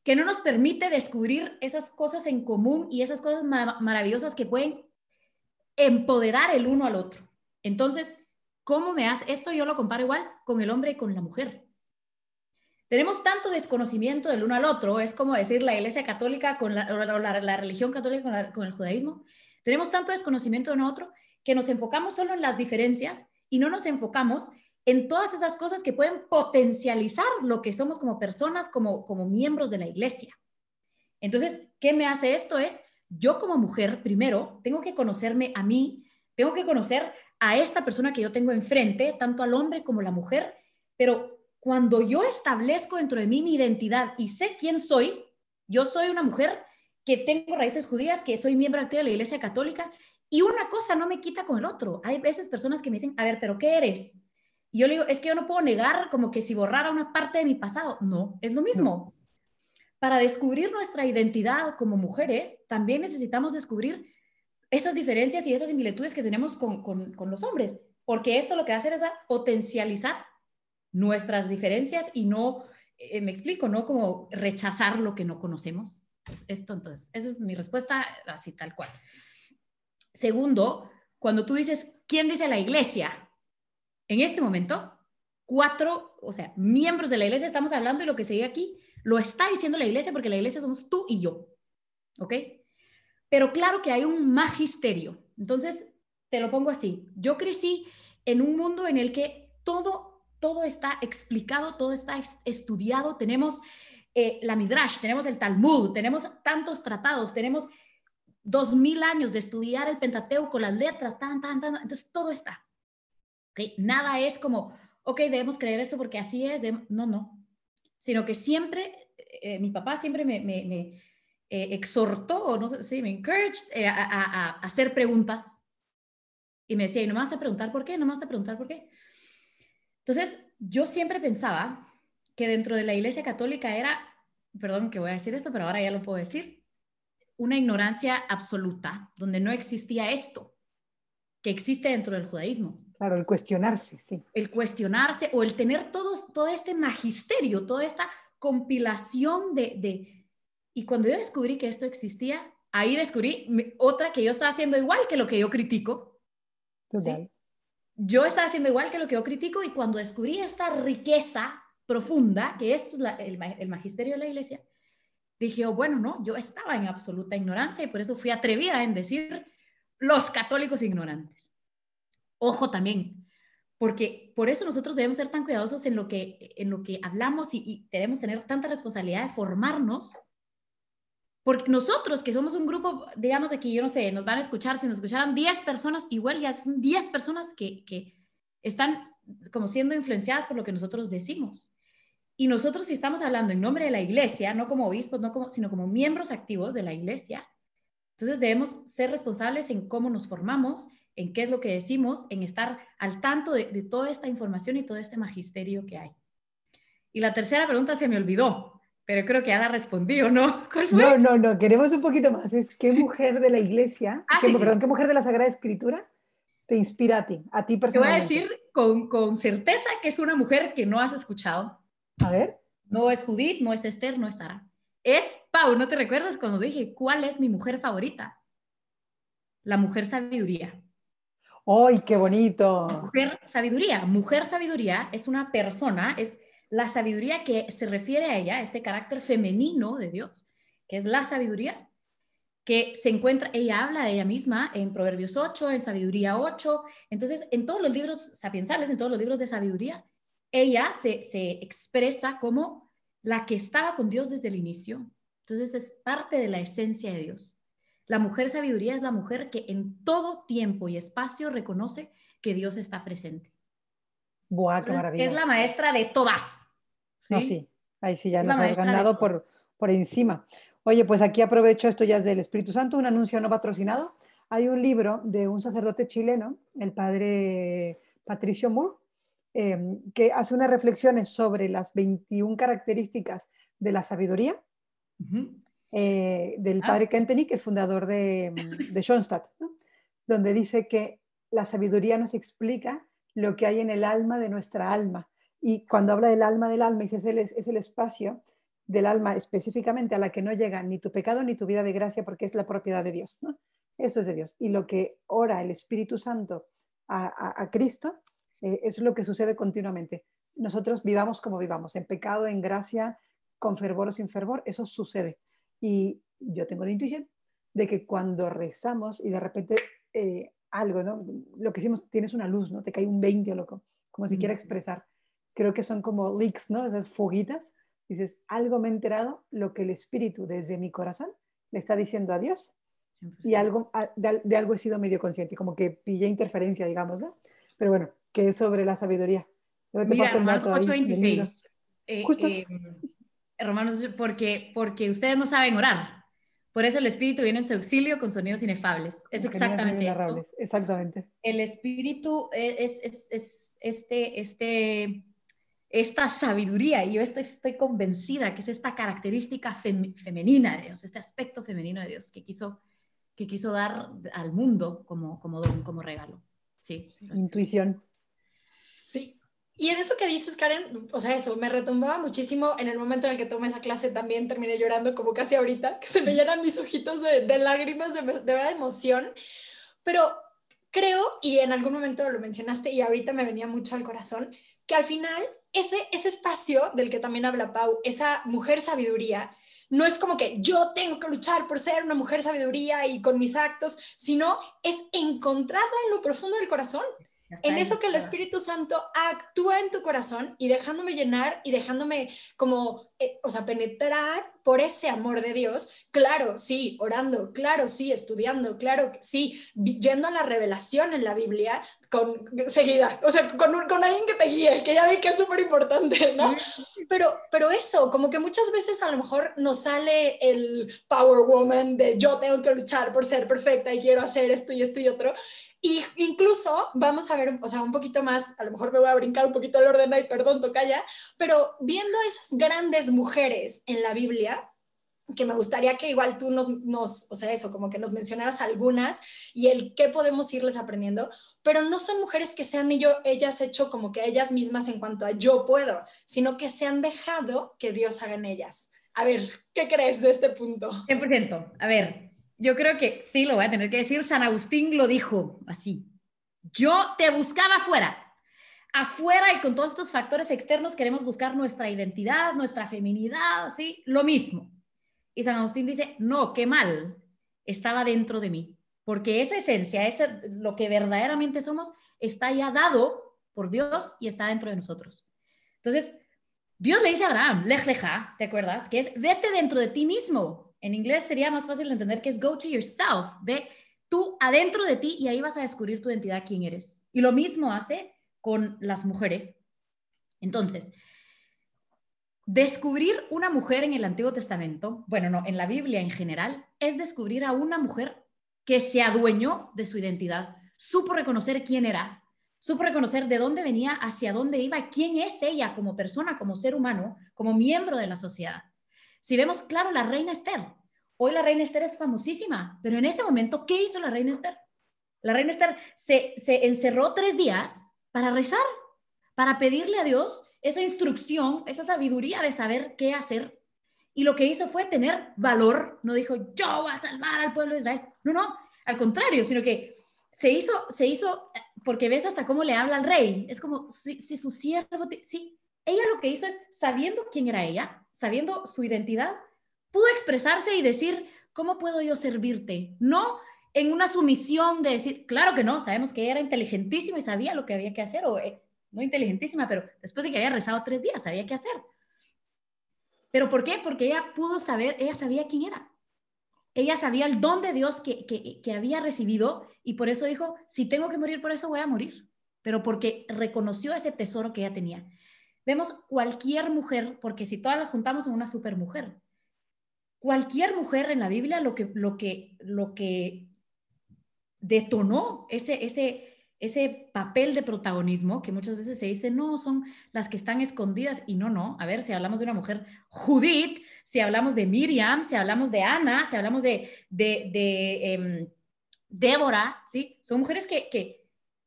que no nos permite descubrir esas cosas en común y esas cosas maravillosas que pueden empoderar el uno al otro. Entonces, ¿cómo me hace? Esto yo lo comparo igual con el hombre y con la mujer. Tenemos tanto desconocimiento del uno al otro, es como decir la Iglesia Católica con la, la, religión católica con, con, el judaísmo. Tenemos tanto desconocimiento de uno a otro que nos enfocamos solo en las diferencias y no nos enfocamos en todas esas cosas que pueden potencializar lo que somos como personas, como, como miembros de la iglesia. Entonces, ¿qué me hace esto? Es, yo como mujer, primero, tengo que conocerme a mí, tengo que conocer a esta persona que yo tengo enfrente, tanto al hombre como a la mujer, pero cuando yo establezco dentro de mí mi identidad y sé quién soy, yo soy una mujer que tengo raíces judías, que soy miembro activo de la Iglesia Católica, y una cosa no me quita con el otro. Hay veces personas que me dicen, a ver, pero ¿qué eres? Y yo le digo, es que yo no puedo negar como que si borrara una parte de mi pasado. No, es lo mismo. Para descubrir nuestra identidad como mujeres, también necesitamos descubrir esas diferencias y esas similitudes que tenemos con, con, los hombres, porque esto lo que va a hacer es potencializar nuestras diferencias y no, eh, me explico, no como rechazar lo que no conocemos. Pues esto entonces, esa es mi respuesta así tal cual. Segundo, cuando tú dices, ¿quién dice la iglesia? en este momento, cuatro, o sea, miembros de la iglesia, estamos hablando y lo que se dice aquí, lo está diciendo la iglesia porque la iglesia somos tú y yo, ¿ok? Pero claro que hay un magisterio. Entonces, te lo pongo así. Yo crecí en un mundo en el que todo, todo está explicado, todo está estudiado. Tenemos eh, la Midrash, tenemos el Talmud, tenemos tantos tratados, tenemos dos mil años de estudiar el Pentateuco, las letras, tan, tan, tan. Entonces, todo está. Nada es como, ok, debemos creer esto porque así es. No, no. Sino que siempre, eh, mi papá siempre me, me, me eh, exhortó, no sé, sí, me encouraged eh, a, a, a, hacer preguntas. Y me decía, ¿y no me vas a preguntar por qué? ¿No me vas a preguntar por qué? Entonces, yo siempre pensaba que dentro de la Iglesia Católica era, perdón que voy a decir esto, pero ahora ya lo puedo decir, una ignorancia absoluta, donde no existía esto que existe dentro del judaísmo. Claro, el cuestionarse, sí. El cuestionarse o el tener todos, todo este magisterio, toda esta compilación de, de... Y cuando yo descubrí que esto existía, ahí descubrí otra que yo estaba haciendo igual que lo que yo critico. ¿sí? Yo estaba haciendo igual que lo que yo critico y cuando descubrí esta riqueza profunda, que es el, el, magisterio de la iglesia, dije, oh, bueno, no, yo estaba en absoluta ignorancia y por eso fui atrevida en decir los católicos ignorantes. Ojo también, porque por eso nosotros debemos ser tan cuidadosos en lo que, en lo que hablamos y, debemos tener tanta responsabilidad de formarnos, porque nosotros que somos un grupo, digamos aquí, yo no sé, nos van a escuchar, si nos escucharan 10 personas, igual ya son 10 personas que, que están como siendo influenciadas por lo que nosotros decimos. Y nosotros si estamos hablando en nombre de la iglesia, no como obispos, no como, sino como miembros activos de la iglesia, entonces debemos ser responsables en cómo nos formamos en qué es lo que decimos, en estar al tanto de, toda esta información y todo este magisterio que hay. Y la tercera pregunta se me olvidó, pero creo que respondí, ¿o no? No, no, no, queremos un poquito más. Es qué mujer de la iglesia, ah, qué, perdón, qué mujer de la Sagrada Escritura te inspira a ti, a ti Te voy a personalmente? decir con, con certeza que es una mujer que no has escuchado. A ver. No es Judith, no es Esther, no es Sara. Es Pau, ¿no te recuerdas cuando dije cuál es mi mujer favorita? La mujer sabiduría. ¡Ay, qué bonito! Mujer sabiduría. Mujer sabiduría es una persona, es la sabiduría que se refiere a ella, este carácter femenino de Dios, que es la sabiduría, que se encuentra, ella habla de ella misma en Proverbios 8, en Sabiduría 8, entonces en todos los libros sapiensales, en todos los libros de sabiduría, ella se, se expresa como la que estaba con Dios desde el inicio. Entonces es parte de la esencia de Dios. La mujer sabiduría es la mujer que en todo tiempo y espacio reconoce que Dios está presente. ¡Buah, qué Entonces, maravilla! es la maestra de todas. No, sí, ahí sí ya nos has ganado por, por encima. Oye, pues aquí aprovecho, esto ya es del Espíritu Santo, un anuncio no patrocinado. Hay un libro de un sacerdote chileno, el padre Patricio Moore, eh, que hace unas reflexiones sobre las 21 características de la sabiduría eh, del Ah. padre Kentenich, el fundador de, mm, de Schoenstatt, ¿no? donde dice que la sabiduría nos explica lo que hay en el alma de nuestra alma. Y cuando habla del alma del alma, dice, es el, es el espacio del alma específicamente a la que no llega ni tu pecado ni tu vida de gracia, porque es la propiedad de Dios. ¿no? Eso es de Dios. Y lo que ora el Espíritu Santo a, a- a Cristo, eh, es lo que sucede continuamente. Nosotros vivamos como vivamos, en pecado, en gracia, con fervor o sin fervor, eso sucede. Y yo tengo la intuición de que cuando rezamos y de repente eh, algo, ¿no? Lo que hicimos, tienes una luz, ¿no? Te cae un 20 o loco, como si quiera Ujú. expresar. Creo que son como leaks, ¿no? Esas foguitas. Dices, algo me he enterado, lo que el Espíritu desde mi corazón le está diciendo a Dios y algo, a- de, de algo he sido medio consciente, como que pillé interferencia, digamos, ¿no? Pero bueno, que es sobre la sabiduría. Te Mira, paso el Romanos dato ahí del 8:26. libro. Eh, Justo. eh, Romanos, porque, porque ustedes no saben orar. Por eso el Espíritu viene en su auxilio con sonidos inefables. Es exactamente esto. Exactamente. El Espíritu es, es, es este, este, esta sabiduría, y yo estoy, estoy convencida que es esta característica fem- femenina de Dios, este aspecto femenino de Dios que quiso, que quiso dar al mundo como, como don, como regalo. Sí. Intuición. Sí. Y en eso que dices, Karen, o sea, eso me retumbaba muchísimo en el momento en el que tomé esa clase también terminé llorando como casi ahorita, que se me llenan mis ojitos de, de lágrimas, de, de verdad de emoción. Pero creo, y en algún momento lo mencionaste y ahorita me venía mucho al corazón, que al final ese, ese espacio del que también habla Pau, esa mujer sabiduría, no es como que yo tengo que luchar por ser una mujer sabiduría y con mis actos, sino es encontrarla en lo profundo del corazón en eso que el Espíritu Santo actúa en tu corazón y dejándome llenar y dejándome como, eh, o sea, penetrar por ese amor de Dios, claro, sí, orando, claro, sí, estudiando, claro, sí, yendo a la revelación en la Biblia con seguida, o sea, con, un- con alguien que te guíe, que ya vi que es súper importante, ¿no? Pero, pero eso, como que muchas veces a lo mejor nos sale el Power Woman de yo tengo que luchar por ser perfecta y quiero hacer esto y esto y otro. Y incluso vamos a ver, o sea, un poquito más, a lo mejor me voy a brincar un poquito el orden y perdón, tocaya, pero viendo esas grandes mujeres en la Biblia, que me gustaría que igual tú nos, nos, o sea, eso, como que nos mencionaras algunas y el qué podemos irles aprendiendo, pero no son mujeres que sean ello, ellas hecho como que ellas mismas en cuanto a yo puedo, sino que se han dejado que Dios haga en ellas. A ver, ¿qué crees de este punto? 100%. A ver, yo creo que sí lo voy a tener que decir. San Agustín lo dijo así. Yo te buscaba afuera. Afuera y con todos estos factores externos queremos buscar nuestra identidad, nuestra feminidad, ¿sí? Lo mismo. Y San Agustín dice, no, qué mal. Estaba dentro de mí. Porque esa esencia, ese, lo que verdaderamente somos, está ya dado por Dios y está dentro de nosotros. Entonces, Dios le dice a Abraham, lej leja, ¿te acuerdas? Que es vete dentro de ti mismo. En inglés sería más fácil de entender que es go to yourself. Ve tú adentro de ti y ahí vas a descubrir tu identidad, quién eres. Y lo mismo hace con las mujeres. Entonces, descubrir una mujer en el Antiguo Testamento, bueno, no, en la Biblia en general, es descubrir a una mujer que se adueñó de su identidad, supo reconocer quién era, supo reconocer de dónde venía, hacia dónde iba, quién es ella como persona, como ser humano, como miembro de la sociedad. Si vemos claro la reina Esther, hoy la reina Esther es famosísima, pero en ese momento, ¿qué hizo la reina Esther? La reina Esther se, se encerró tres días para rezar, para pedirle a Dios esa instrucción, esa sabiduría de saber qué hacer. Y lo que hizo fue tener valor. No dijo, yo voy a salvar al pueblo de Israel. No, no, al contrario, sino que se hizo, se hizo, porque ves hasta cómo le habla al rey. Es como si, su siervo, sí, ella lo que hizo es, sabiendo quién era ella, sabiendo su identidad, pudo expresarse y decir, ¿cómo puedo yo servirte? No en una sumisión de decir, claro que no, sabemos que era inteligentísima y sabía lo que había que hacer, o eh, no inteligentísima, pero después de que había rezado tres días, sabía qué hacer. ¿Pero por qué? Porque ella pudo saber, ella sabía quién era. Ella sabía el don de Dios que, que, que había recibido y por eso dijo, si tengo que morir por eso, voy a morir. Pero porque reconoció ese tesoro que ella tenía. Vemos cualquier mujer, porque si todas las juntamos en una supermujer, cualquier mujer en la Biblia lo que, lo que, lo que detonó ese, ese, ese papel de protagonismo que muchas veces se dice, no, son las que están escondidas y no, no. A ver, si hablamos de una mujer Judith, si hablamos de Miriam, si hablamos de Ana, si hablamos de, de, de em, Débora, ¿sí? Son mujeres que, que,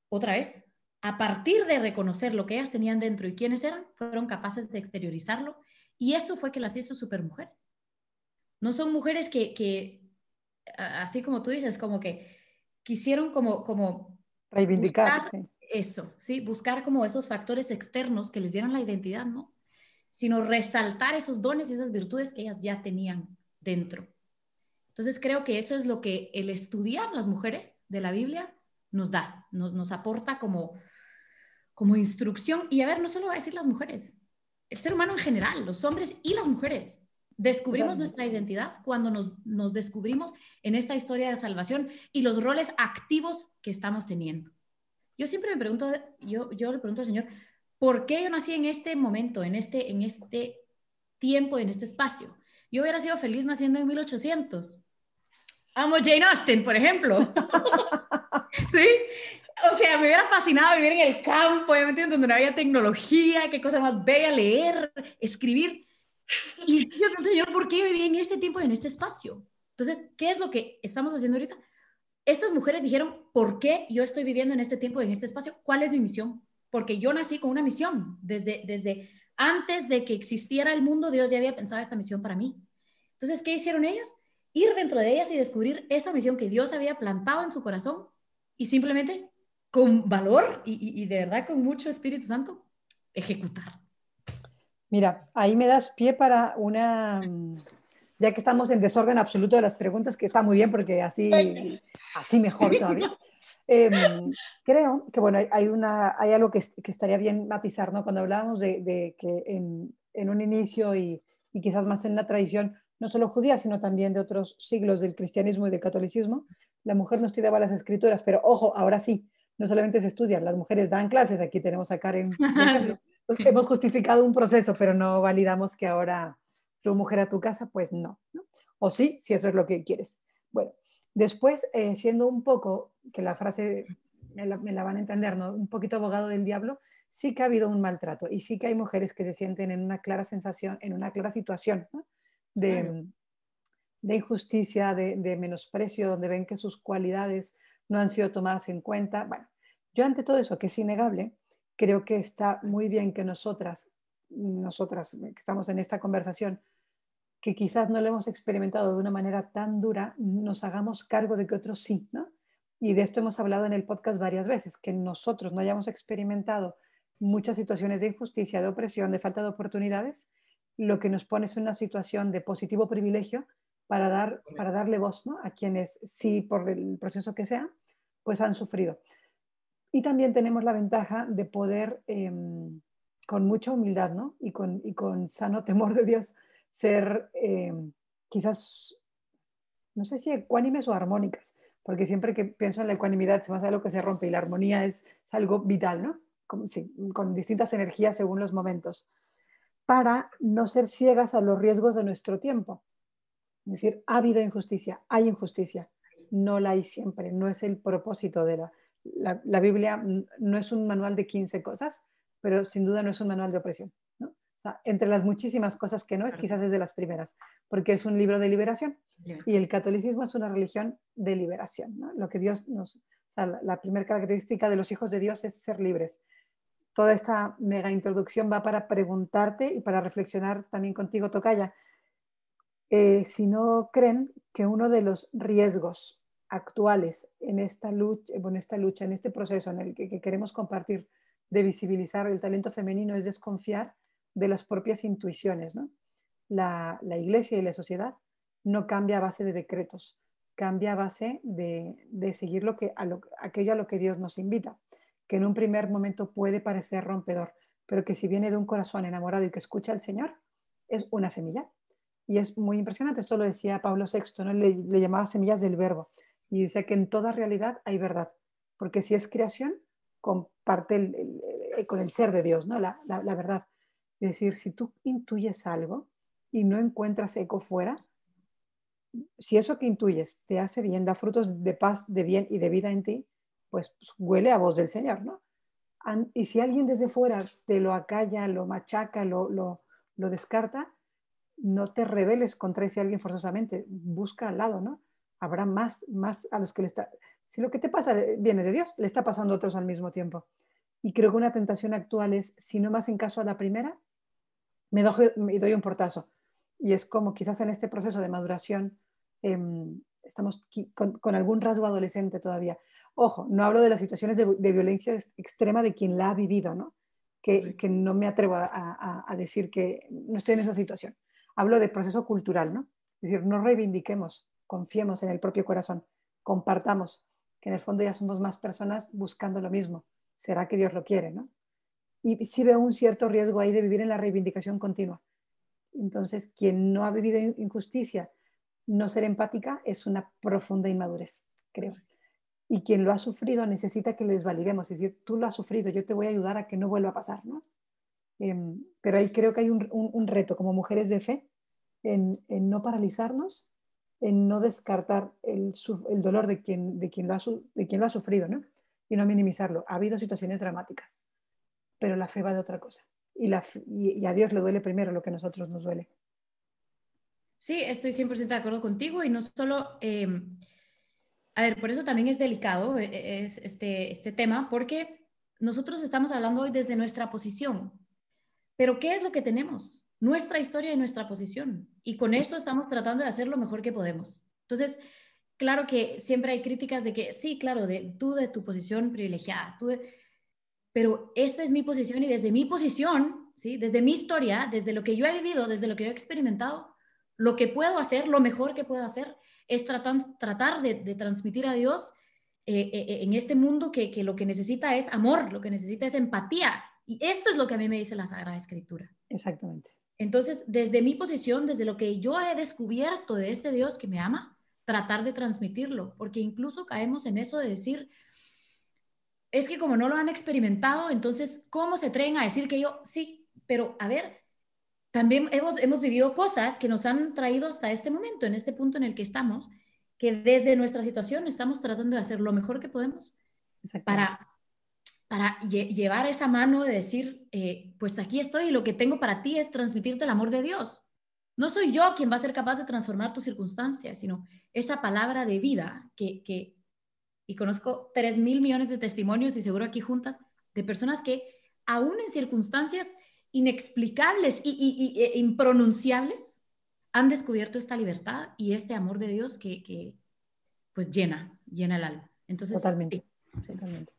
otra vez, a partir de reconocer lo que ellas tenían dentro y quiénes eran, fueron capaces de exteriorizarlo y eso fue que las hizo supermujeres. No son mujeres que, que así como tú dices, como que quisieron como, como reivindicarse. Eso, sí, buscar como esos factores externos que les dieran la identidad, ¿no? Sino resaltar esos dones y esas virtudes que ellas ya tenían dentro. Entonces creo que eso es lo que el estudiar las mujeres de la Biblia nos da, nos, nos aporta como, como instrucción. Y a ver, no solo va a decir las mujeres, el ser humano en general, los hombres y las mujeres. Descubrimos nuestra identidad cuando nos, nos, descubrimos en esta historia de salvación y los roles activos que estamos teniendo. Yo siempre me pregunto, yo, yo le pregunto al Señor, ¿por qué yo nací en este momento, en este, en este tiempo, en este espacio? Yo hubiera sido feliz naciendo en 1800. Amo Jane Austen, por ejemplo. ¿Sí? O sea, me hubiera fascinado vivir en el campo, obviamente, donde no había tecnología, qué cosa más bella leer, escribir. Y yo pregunto, yo, ¿por qué viví en este tiempo y en este espacio? Entonces, ¿qué es lo que estamos haciendo ahorita? Estas mujeres dijeron, ¿por qué yo estoy viviendo en este tiempo y en este espacio? ¿Cuál es mi misión? Porque yo nací con una misión. Desde, desde antes de que existiera el mundo, Dios ya había pensado esta misión para mí. Entonces, ¿qué hicieron ellas? Ir dentro de ellas y descubrir esta misión que Dios había plantado en su corazón y simplemente con valor y, y de verdad con mucho Espíritu Santo, ejecutar. Mira, ahí me das pie para una, ya que estamos en desorden absoluto de las preguntas, que está muy bien porque así, así mejor todavía. Em, creo que bueno, hay, una, hay algo que, que, estaría bien matizar, ¿no? Cuando hablábamos de, de que en, en, un inicio y, y, quizás más en una tradición, no solo judía, sino también de otros siglos del cristianismo y del catolicismo, la mujer no estudiaba las escrituras, pero ojo, ahora sí, no solamente se estudian, las mujeres dan clases, aquí tenemos a Karen. Pues, hemos justificado un proceso, pero no validamos que ahora tu mujer a tu casa, pues no, O sí, si eso es lo que quieres. Bueno, después, eh, siendo un poco, que la frase me la, van a entender, ¿no? Un poquito abogado del diablo, sí que ha habido un maltrato y sí que hay mujeres que se sienten en una clara sensación, en una clara situación de, de, injusticia, de, de menosprecio, donde ven que sus cualidades no han sido tomadas en cuenta. Bueno, yo ante todo eso, que es innegable, creo que está muy bien que nosotras, nosotras que estamos en esta conversación, que quizás no lo hemos experimentado de una manera tan dura, nos hagamos cargo de que otros sí, ¿no? Y de esto hemos hablado en el podcast varias veces, que nosotros no hayamos experimentado muchas situaciones de injusticia, de opresión, de falta de oportunidades, lo que nos pone es una situación de positivo privilegio para, dar, para darle voz ¿no? a quienes sí, por el proceso que sea, pues han sufrido. Y también tenemos la ventaja de poder, em, con mucha humildad ¿no? y, con, y con sano temor de Dios, ser em, quizás, no sé si ecuánimes o armónicas, porque siempre que pienso en la ecuanimidad se me hace algo que se rompe y la armonía es, algo vital, ¿no? Con, con distintas energías según los momentos, para no ser ciegas a los riesgos de nuestro tiempo es decir, ha habido injusticia, hay injusticia, no la hay siempre, no es el propósito de la, la, Biblia, no es un manual de 15 cosas, pero sin duda no es un manual de opresión. ¿no? O sea, entre las muchísimas cosas que no es, quizás es de las primeras, porque es un libro de liberación y el catolicismo es una religión de liberación. ¿no? Lo que Dios nos, o la, primera característica de los hijos de Dios es ser libres. Toda esta mega introducción va para preguntarte y para reflexionar también contigo, Tocaya. Eh, si no creen que uno de los riesgos actuales en esta lucha, en esta lucha, en este proceso en el que, queremos compartir de visibilizar el talento femenino es desconfiar de las propias intuiciones. La, iglesia y la sociedad no cambia a base de decretos, cambia a base de, seguir lo que, aquello a lo que Dios nos invita, que en un primer momento puede parecer rompedor, pero que si viene de un corazón enamorado y que escucha al Señor, es una semilla. Y es muy impresionante, esto lo decía Pablo VI, ¿no? le, llamaba semillas del verbo, y decía que en toda realidad hay verdad, porque si es creación, comparte con el ser de Dios, ¿no? La, la, verdad. Es decir, si tú intuyes algo y no encuentras eco fuera, si eso que intuyes te hace bien, da frutos de paz, de bien y de vida en ti, pues, pues huele a voz del Señor, ¿no? Y si alguien desde fuera te lo acalla, lo machaca, lo, lo, lo descarta, no te rebeles contra ese alguien forzosamente, busca al lado, ¿no? Habrá más, más a los que le está... Si lo que te pasa viene de Dios, le está pasando a otros al mismo tiempo. Y creo que una tentación actual es, si no más en caso a la primera, me doy, me doy un portazo. Y es como quizás en este proceso de maduración em, estamos con, algún rasgo adolescente todavía. Ojo, no hablo de las situaciones de, violencia extrema de quien la ha vivido, ¿no? Que, que no me atrevo a, a, decir que no estoy en esa situación. Hablo de proceso cultural, ¿no? Es decir, no reivindiquemos, confiemos en el propio corazón, compartamos que en el fondo ya somos más personas buscando lo mismo. ¿Será que Dios lo quiere? ¿no? Y sí veo un cierto riesgo ahí de vivir en la reivindicación continua. Entonces, quien no ha vivido injusticia, no ser empática es una profunda inmadurez, creo. Y quien lo ha sufrido necesita que les validemos, es decir, tú lo has sufrido, yo te voy a ayudar a que no vuelva a pasar, ¿no? Em, pero ahí creo que hay un, reto como mujeres de fe en, en no paralizarnos en no descartar el, dolor de quien, de, quien lo ha, de quien lo ha sufrido, ¿no? Y no minimizarlo. Ha habido situaciones dramáticas, pero la fe va de otra cosa. Y, la, y, a Dios le duele primero lo que a nosotros nos duele. Sí, estoy 100% de acuerdo contigo y no solo... Em, a ver, por eso también es delicado e, e, es este, este tema, porque nosotros estamos hablando hoy desde nuestra posición. Pero ¿qué es lo que tenemos? nuestra historia y nuestra posición. Y con eso estamos tratando de hacer lo mejor que podemos. Entonces, claro que siempre hay críticas de que, sí, claro, de tú de tu posición privilegiada, tú pero esta es mi posición y desde mi posición, ¿sí? desde mi historia, desde lo que yo he vivido, desde lo que yo he experimentado, lo que puedo hacer, lo mejor que puedo hacer, es tratar, de, transmitir a Dios eh, eh, en este mundo que lo que necesita es amor, lo que necesita es empatía. Y esto es lo que a mí me dice la Sagrada Escritura. Exactamente. Entonces, desde mi posición, desde lo que yo he descubierto de este Dios que me ama, tratar de transmitirlo, porque incluso caemos en eso de decir, es que como no lo han experimentado, entonces, ¿cómo se atreven a decir que yo sí? Pero a ver, también hemos, hemos vivido cosas que nos han traído hasta este momento, en este punto en el que estamos, que desde nuestra situación estamos tratando de hacer lo mejor que podemos para para llevar esa mano de decir, eh, pues aquí estoy y lo que tengo para ti es transmitirte el amor de Dios. No soy yo quien va a ser capaz de transformar tus circunstancias, sino esa palabra de vida que, que y conozco tres mil millones de testimonios y seguro aquí juntas, de personas que aún en circunstancias inexplicables y, e impronunciables han descubierto esta libertad y este amor de Dios que, que pues llena, llena el alma. Entonces, totalmente, totalmente.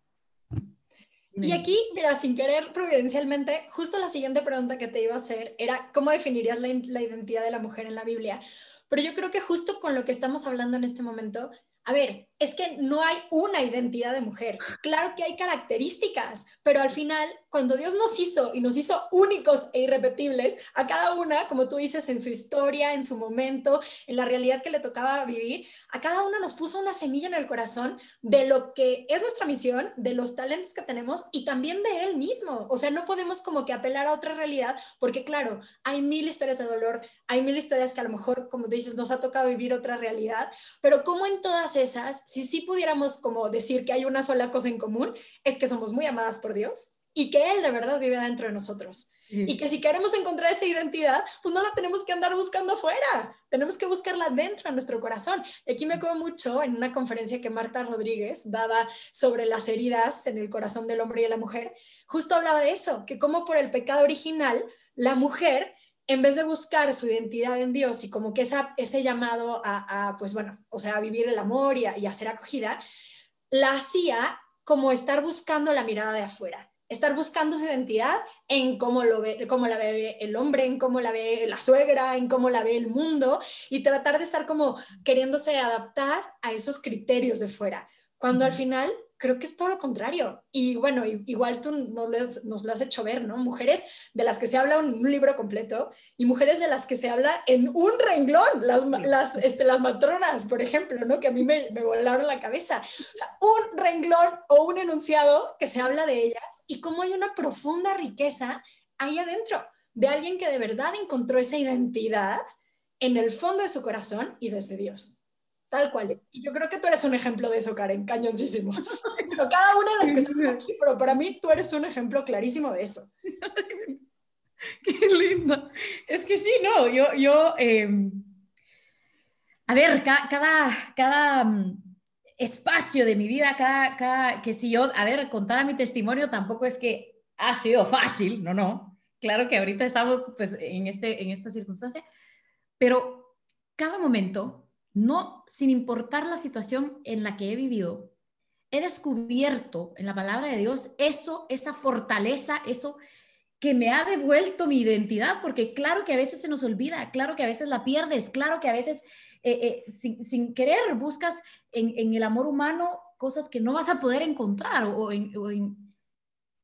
Y aquí, mira, sin querer providencialmente, justo la siguiente pregunta que te iba a hacer era, ¿cómo definirías la, la, identidad de la mujer en la Biblia? Pero yo creo que justo con lo que estamos hablando en este momento, a ver, es que no hay una identidad de mujer. Claro que hay características, pero al final, cuando Dios nos hizo y nos hizo únicos e irrepetibles, a cada una, como tú dices, en su historia, en su momento, en la realidad que le tocaba vivir, a cada una nos puso una semilla en el corazón de lo que es nuestra misión, de los talentos que tenemos y también de Él mismo. O sea, no podemos como que apelar a otra realidad, porque claro, hay mil historias de dolor, hay mil historias que a lo mejor, como tú dices, nos ha tocado vivir otra realidad, pero como en todas esas, si sí pudiéramos como decir que hay una sola cosa en común, es que somos muy amadas por Dios y que Él de verdad vive dentro de nosotros. Y que si queremos encontrar esa identidad, pues no la tenemos que andar buscando afuera, tenemos que buscarla dentro de nuestro corazón. Y aquí me acuerdo mucho en una conferencia que Marta Rodríguez daba sobre las heridas en el corazón del hombre y de la mujer, justo hablaba de eso, que como por el pecado original, la mujer en vez de buscar su identidad en Dios y como que esa, ese llamado a, pues bueno, o sea, a vivir el amor y a, y a ser acogida, la hacía como estar buscando la mirada de afuera estar buscando su identidad en cómo, lo ve, cómo la ve el hombre, en cómo la ve la suegra, en cómo la ve el mundo y tratar de estar como queriéndose adaptar a esos criterios de fuera, cuando al final creo que es todo lo contrario. Y bueno, igual tú nos lo, has, hecho ver, ¿no? Mujeres de las que se habla en un libro completo y mujeres de las que se habla en un renglón, las, las, este, las matronas, por ejemplo, ¿no? Que a mí me, me volaron la cabeza. O sea, un renglón o un enunciado que se habla de ellas y cómo hay una profunda riqueza ahí adentro de alguien que de verdad encontró esa identidad en el fondo de su corazón y desde Dios. Tal cual. Y yo creo que tú eres un ejemplo de eso, Karen, cañoncísimo. Pero cada una de las que estamos aquí, pero para mí tú eres un ejemplo clarísimo de eso. Qué lindo. Es que sí, no, yo, yo, em, a ver, cada, cada mm, espacio de mi vida, cada, cada, que si yo, a ver, contar a mi testimonio tampoco es que ha sido fácil, no, no. Claro que ahorita estamos pues en, este, en esta circunstancia, pero cada momento no, sin importar la situación en la que he vivido, he descubierto en la palabra de Dios eso, esa fortaleza, eso que me ha devuelto mi identidad, porque claro que a veces se nos olvida, claro que a veces la pierdes, claro que a veces eh, eh, sin, querer buscas en, el amor humano cosas que no vas a poder encontrar, o,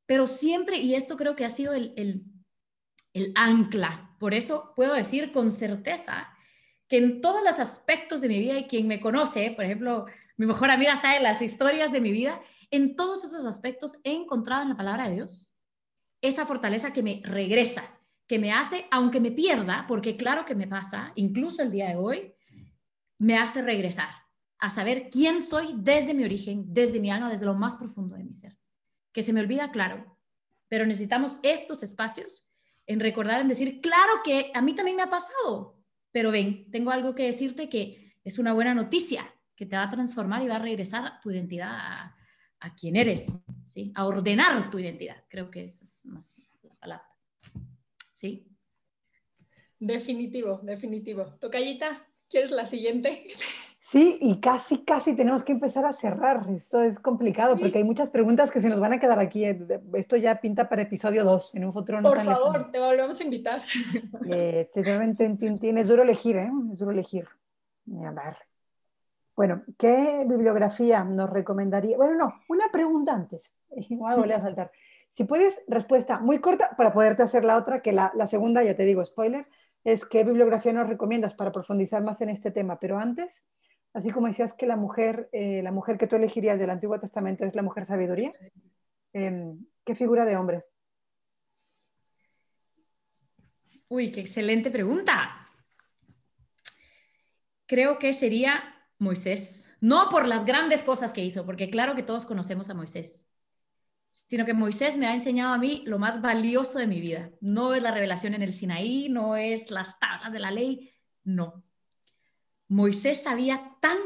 pero siempre, y esto creo que ha sido el, el ancla, por eso puedo decir con certeza que en todos los aspectos de mi vida, y quien me conoce, por ejemplo, mi mejor amiga sabe las historias de mi vida, en todos esos aspectos he encontrado en la palabra de Dios esa fortaleza que me regresa, que me hace, aunque me pierda, porque claro que me pasa, incluso el día de hoy, me hace regresar a saber quién soy desde mi origen, desde mi alma, desde lo más profundo de mi ser. Que se me olvida, claro, pero necesitamos estos espacios en recordar, en decir, claro que a mí también me ha pasado, pero ven, tengo algo que decirte que es una buena noticia, que te va a transformar y va a regresar tu identidad a, quien eres, ¿sí? A ordenar tu identidad. Creo que esa es más la palabra. ¿Sí? Definitivo, definitivo. Tocayita, ¿quieres la siguiente? Sí, y casi, casi tenemos que empezar a cerrar. Esto es complicado porque hay muchas preguntas que se nos van a quedar aquí. Esto ya pinta para episodio 2 en un futuro. No Por favor, te volvemos a invitar. Eh, es duro elegir, ¿eh? Es duro elegir. A ver. Bueno, ¿qué bibliografía nos recomendaría? Bueno, no, una pregunta antes. Voy a saltar. Si puedes, respuesta muy corta para poderte hacer la otra, que la, la segunda, ya te digo, spoiler, es qué bibliografía nos recomiendas para profundizar más en este tema. Pero antes, Así como decías que la mujer, eh, la mujer que tú elegirías del Antiguo Testamento es la mujer sabiduría, em, ¿qué figura de hombre? Uy, qué excelente pregunta. Creo que sería Moisés. No por las grandes cosas que hizo, porque claro que todos conocemos a Moisés, sino que Moisés me ha enseñado a mí lo más valioso de mi vida. No es la revelación en el Sinaí, no es las tablas de la ley, no. Moisés sabía tan,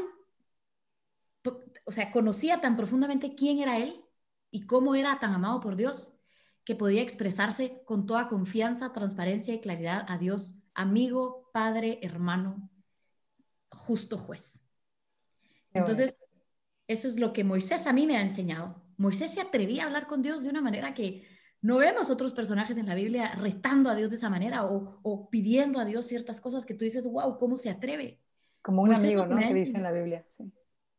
o sea, conocía tan profundamente quién era él y cómo era tan amado por Dios, que podía expresarse con toda confianza, transparencia y claridad a Dios, amigo, padre, hermano, justo juez. Entonces, eso es lo que Moisés a mí me ha enseñado. Moisés se atrevía a hablar con Dios de una manera que no vemos otros personajes en la Biblia retando a Dios de esa manera o, o pidiendo a Dios ciertas cosas que tú dices, wow, ¿cómo se atreve? Como un amigo, ¿no? Que dice en la Biblia.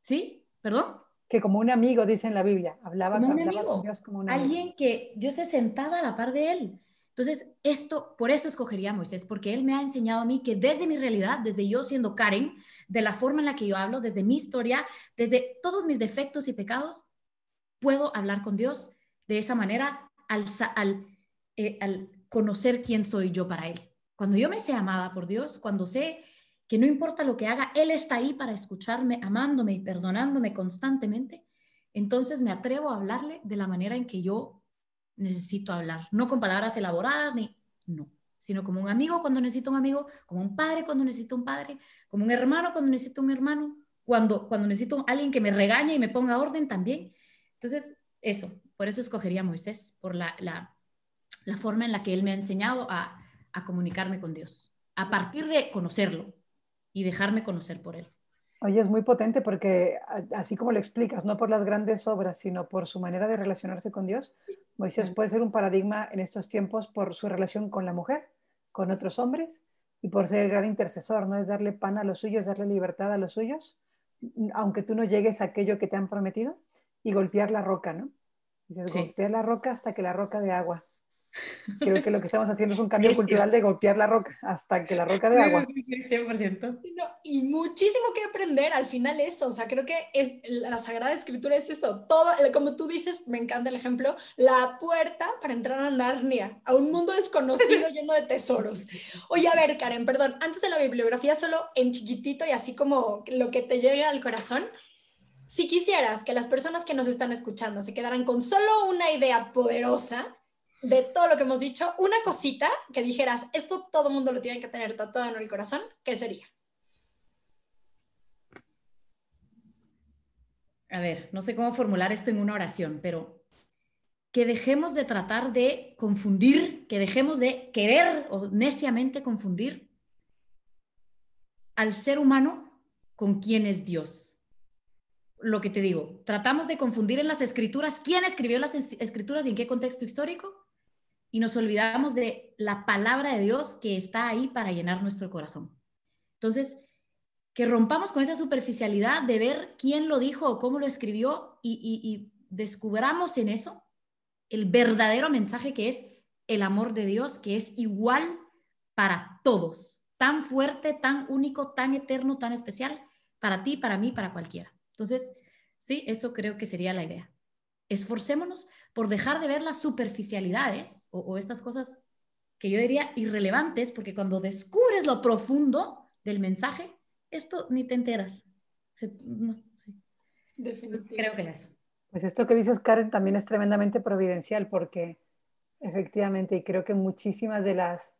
Sí. ¿Perdón? Que como un amigo, dice en la Biblia. Hablaba, como un amigo. con Dios como un amigo. Alguien que Dios se sentaba a la par de él. Entonces, esto, por eso escogería a Moisés, porque él me ha enseñado a mí que desde mi realidad, desde yo siendo Karen, de la forma en la que yo hablo, desde mi historia, desde todos mis defectos y pecados, puedo hablar con Dios de esa manera al, al, eh, al conocer quién soy yo para Él. Cuando yo me sé amada por Dios, cuando sé que no importa lo que haga, Él está ahí para escucharme, amándome y perdonándome constantemente, entonces me atrevo a hablarle de la manera en que yo necesito hablar, no con palabras elaboradas, ni, no, sino como un amigo cuando necesito un amigo, como un padre cuando necesito un padre, como un hermano cuando necesito un hermano, cuando, cuando necesito alguien que me regañe y me ponga orden también. Entonces, eso, por eso escogería a Moisés, por la, la, la forma en la que él me ha enseñado a, a comunicarme con Dios, a partir de conocerlo y dejarme conocer por él. Oye, es muy potente porque así como lo explicas, no por las grandes obras, sino por su manera de relacionarse con Dios, Moisés puede ser un paradigma en estos tiempos por su relación con la mujer, con otros hombres y por ser el gran intercesor, ¿no? Es darle pan a los suyos, darle libertad a los suyos, aunque tú no llegues a aquello que te han prometido y golpear la roca, ¿no? Dices, golpear la roca hasta que la roca de agua. Creo que lo que estamos haciendo es un cambio cultural de golpear la roca hasta que la roca de agua. 100%. y muchísimo que aprender al final eso, o sea, creo que es, la Sagrada Escritura es esto, todo, como tú dices, me encanta el ejemplo, la puerta para entrar a Narnia, a un mundo desconocido lleno de tesoros. Oye, a ver, Karen, perdón, antes de la bibliografía, solo en chiquitito y así como lo que te llegue al corazón, si quisieras que las personas que nos están escuchando se quedaran con solo una idea poderosa, de todo lo que hemos dicho, una cosita que dijeras, esto todo el mundo lo tiene que tener tatuado en el corazón, ¿qué sería? A ver, no sé cómo formular esto en una oración, pero que dejemos de tratar de confundir, que dejemos de querer o neciamente confundir al ser humano con quién es Dios. Lo que te digo, tratamos de confundir en las escrituras quién escribió las escrituras y en qué contexto histórico, y nos olvidamos de la palabra de Dios que está ahí para llenar nuestro corazón. Entonces, que rompamos con esa superficialidad de ver quién lo dijo o cómo lo escribió y, descubramos en eso el verdadero mensaje que es el amor de Dios, que es igual para todos, tan fuerte, tan único, tan eterno, tan especial, para ti, para mí, para cualquiera. Entonces, sí, eso creo que sería la idea esforcémonos por dejar de ver las superficialidades o, estas cosas que yo diría irrelevantes, porque cuando descubres lo profundo del mensaje, esto ni te enteras. Definitivamente. Creo que es eso. Pues esto que dices, Karen, también es tremendamente providencial, porque efectivamente, y creo que muchísimas de las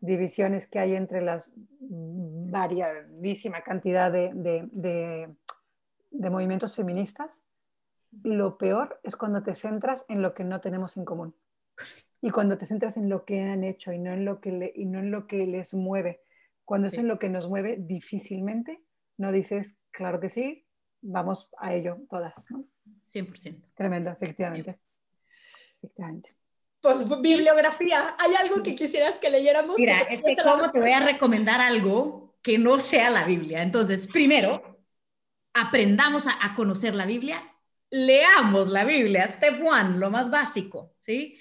divisiones que hay entre las variadísima cantidad de movimientos feministas lo peor es cuando te centras en lo que no tenemos en común. Y cuando te centras en lo que han hecho y no en lo que, y no en lo que les mueve. Cuando es en lo que nos mueve, difícilmente no dices, claro que sí, vamos a ello todas. ¿no? 100%. Tremendo, efectivamente. efectivamente. Pues bibliografía, ¿hay algo que quisieras que leyéramos? Mira, es que como te voy a recomendar algo que no sea la Biblia. Entonces, primero, aprendamos a, a conocer la Biblia leamos la Biblia, step one, lo más básico, ¿sí?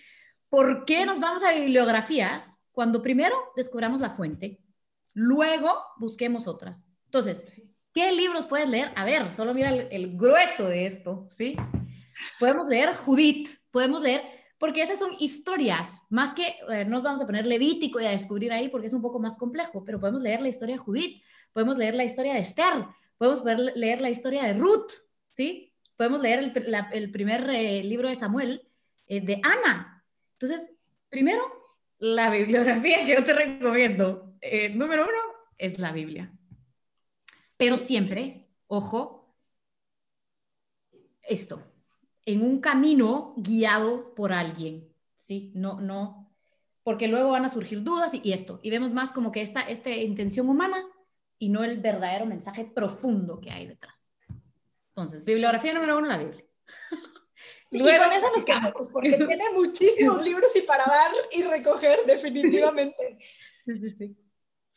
¿Por qué nos vamos a bibliografías? Cuando primero descubramos la fuente, luego busquemos otras. Entonces, ¿qué libros puedes leer? A ver, solo mira el, grueso de esto, ¿sí? Podemos leer Judith, podemos leer, porque esas son historias, más que eh, nos vamos a poner Levítico y a descubrir ahí porque es un poco más complejo, pero podemos leer la historia de Judith, podemos leer la historia de Esther, podemos leer la historia de Ruth, ¿sí? Podemos leer el, primer eh, libro de Samuel eh, de Ana. Entonces, primero, la bibliografía que yo te recomiendo, eh, número uno, es la Biblia. Pero siempre, ojo, esto, en un camino guiado por alguien, ¿sí? No, no, porque luego van a surgir dudas y, esto, y vemos más como que esta, esta intención humana y no el verdadero mensaje profundo que hay detrás. Entonces, bibliografía número uno, la Biblia. y con eso nos quedamos, porque tiene muchísimos libros y para dar y recoger, definitivamente. Sí, sí,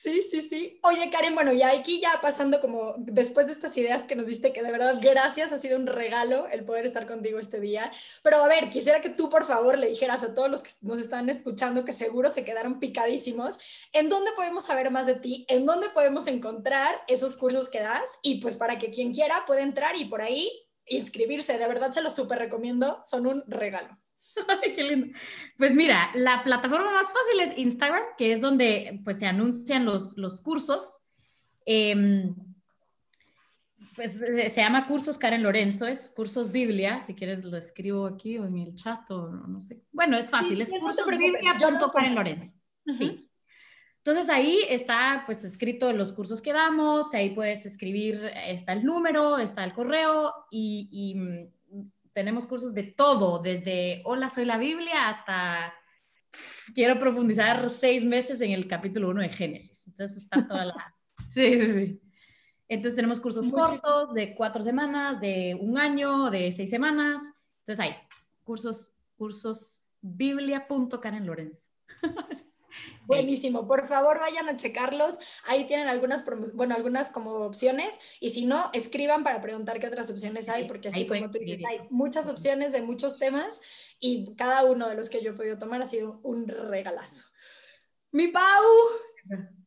sí. Sí, sí. Oye, Karen, bueno, ya aquí ya pasando como después de estas ideas que nos diste, que de verdad gracias, ha sido un regalo el poder estar contigo este día. Pero a ver, quisiera que tú, por favor, le dijeras a todos los que nos están escuchando, que seguro se quedaron picadísimos, en dónde podemos saber más de ti, en dónde podemos encontrar esos cursos que das y pues para que quien quiera pueda entrar y por ahí inscribirse. De verdad se los súper recomiendo, son un regalo. Ay, qué lindo. Pues mira, la plataforma más fácil es Instagram, que es donde pues se anuncian los, los cursos. Em, pues se llama Cursos Karen Lorenzo, es Cursos Biblia, si quieres lo escribo aquí o en el chat o no sé. Bueno, es fácil, es cursosbiblia.karen Lorenzo. Sí. Entonces ahí está pues escrito los cursos que damos, ahí puedes escribir, está el número, está el correo y, mm, tenemos cursos de todo, desde hola soy la Biblia hasta quiero profundizar seis meses en el capítulo 1 de Génesis. Entonces está toda la... Sí, sí, sí. Entonces tenemos cursos cortos de cuatro semanas, de un año, de seis semanas. Entonces hay cursos, cursos biblia.karen Lorenzo. Buenísimo, por favor vayan a checarlos. Ahí tienen algunas, bueno, algunas como opciones y si no, escriban para preguntar qué otras opciones hay, porque así como tú dices, hay muchas opciones de muchos temas y cada uno de los que yo he podido tomar ha sido un regalazo. Mi Pau,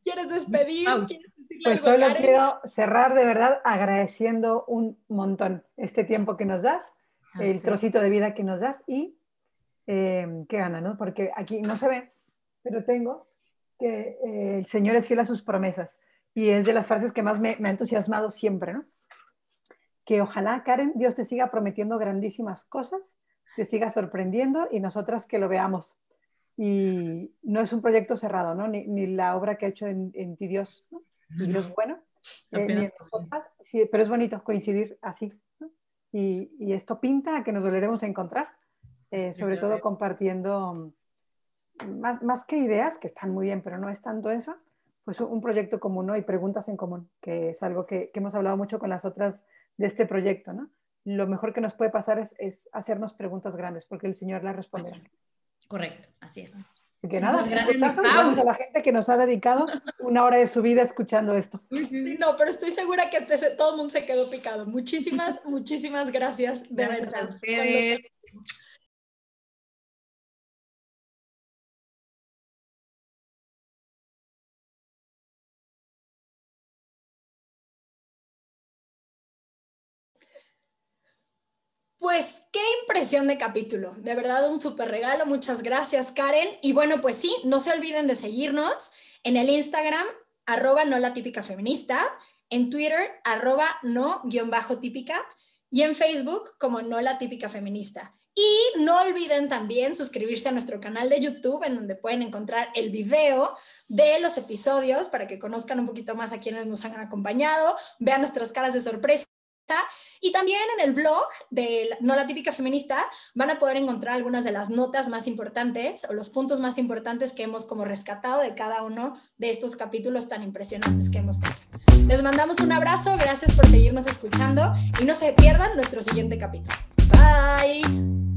¿quieres despedir? pues solo quiero cerrar de verdad agradeciendo un montón este tiempo que nos das, el trocito de vida que nos das y eh, qué gana, ¿no? Porque aquí no se ve, pero tengo que eh, el Señor es fiel a sus promesas. Y es de las frases que más me, ha entusiasmado siempre, ¿no? Que ojalá, Karen, Dios te siga prometiendo grandísimas cosas, te siga sorprendiendo y nosotras que lo veamos. Y no es un proyecto cerrado, ¿no? Ni, la obra que ha hecho en, ti Dios, ¿no? Y Dios bueno, eh, sí, pero es bonito coincidir así. Y, esto pinta a que nos volveremos a encontrar, eh, sobre todo compartiendo más, más que ideas, que están muy bien, pero no es tanto eso, pues un proyecto común ¿no? y preguntas en común, que es algo que, que, hemos hablado mucho con las otras de este proyecto. ¿no? Lo mejor que nos puede pasar es, es hacernos preguntas grandes, porque el Señor las responderá. Correcto, así es. que nada, gracias, a la gente que nos ha dedicado una hora de su vida escuchando esto. Sí, no, pero estoy segura que todo el mundo se quedó picado. Muchísimas, muchísimas gracias, de verdad. Pues qué impresión de capítulo, de verdad un súper regalo, muchas gracias Karen. Y bueno, pues sí, no se olviden de seguirnos en el Instagram, arroba no la típica feminista, en Twitter, arroba no guion bajo típica, y en Facebook como no la típica feminista. Y no olviden también suscribirse a nuestro canal de YouTube, en donde pueden encontrar el video de los episodios para que conozcan un poquito más a quienes nos han acompañado, vean nuestras caras de sorpresa y también en el blog de No la típica feminista van a poder encontrar algunas de las notas más importantes o los puntos más importantes que hemos como rescatado de cada uno de estos capítulos tan impresionantes que hemos tenido. Les mandamos un abrazo, gracias por seguirnos escuchando y no se pierdan nuestro siguiente capítulo. Bye.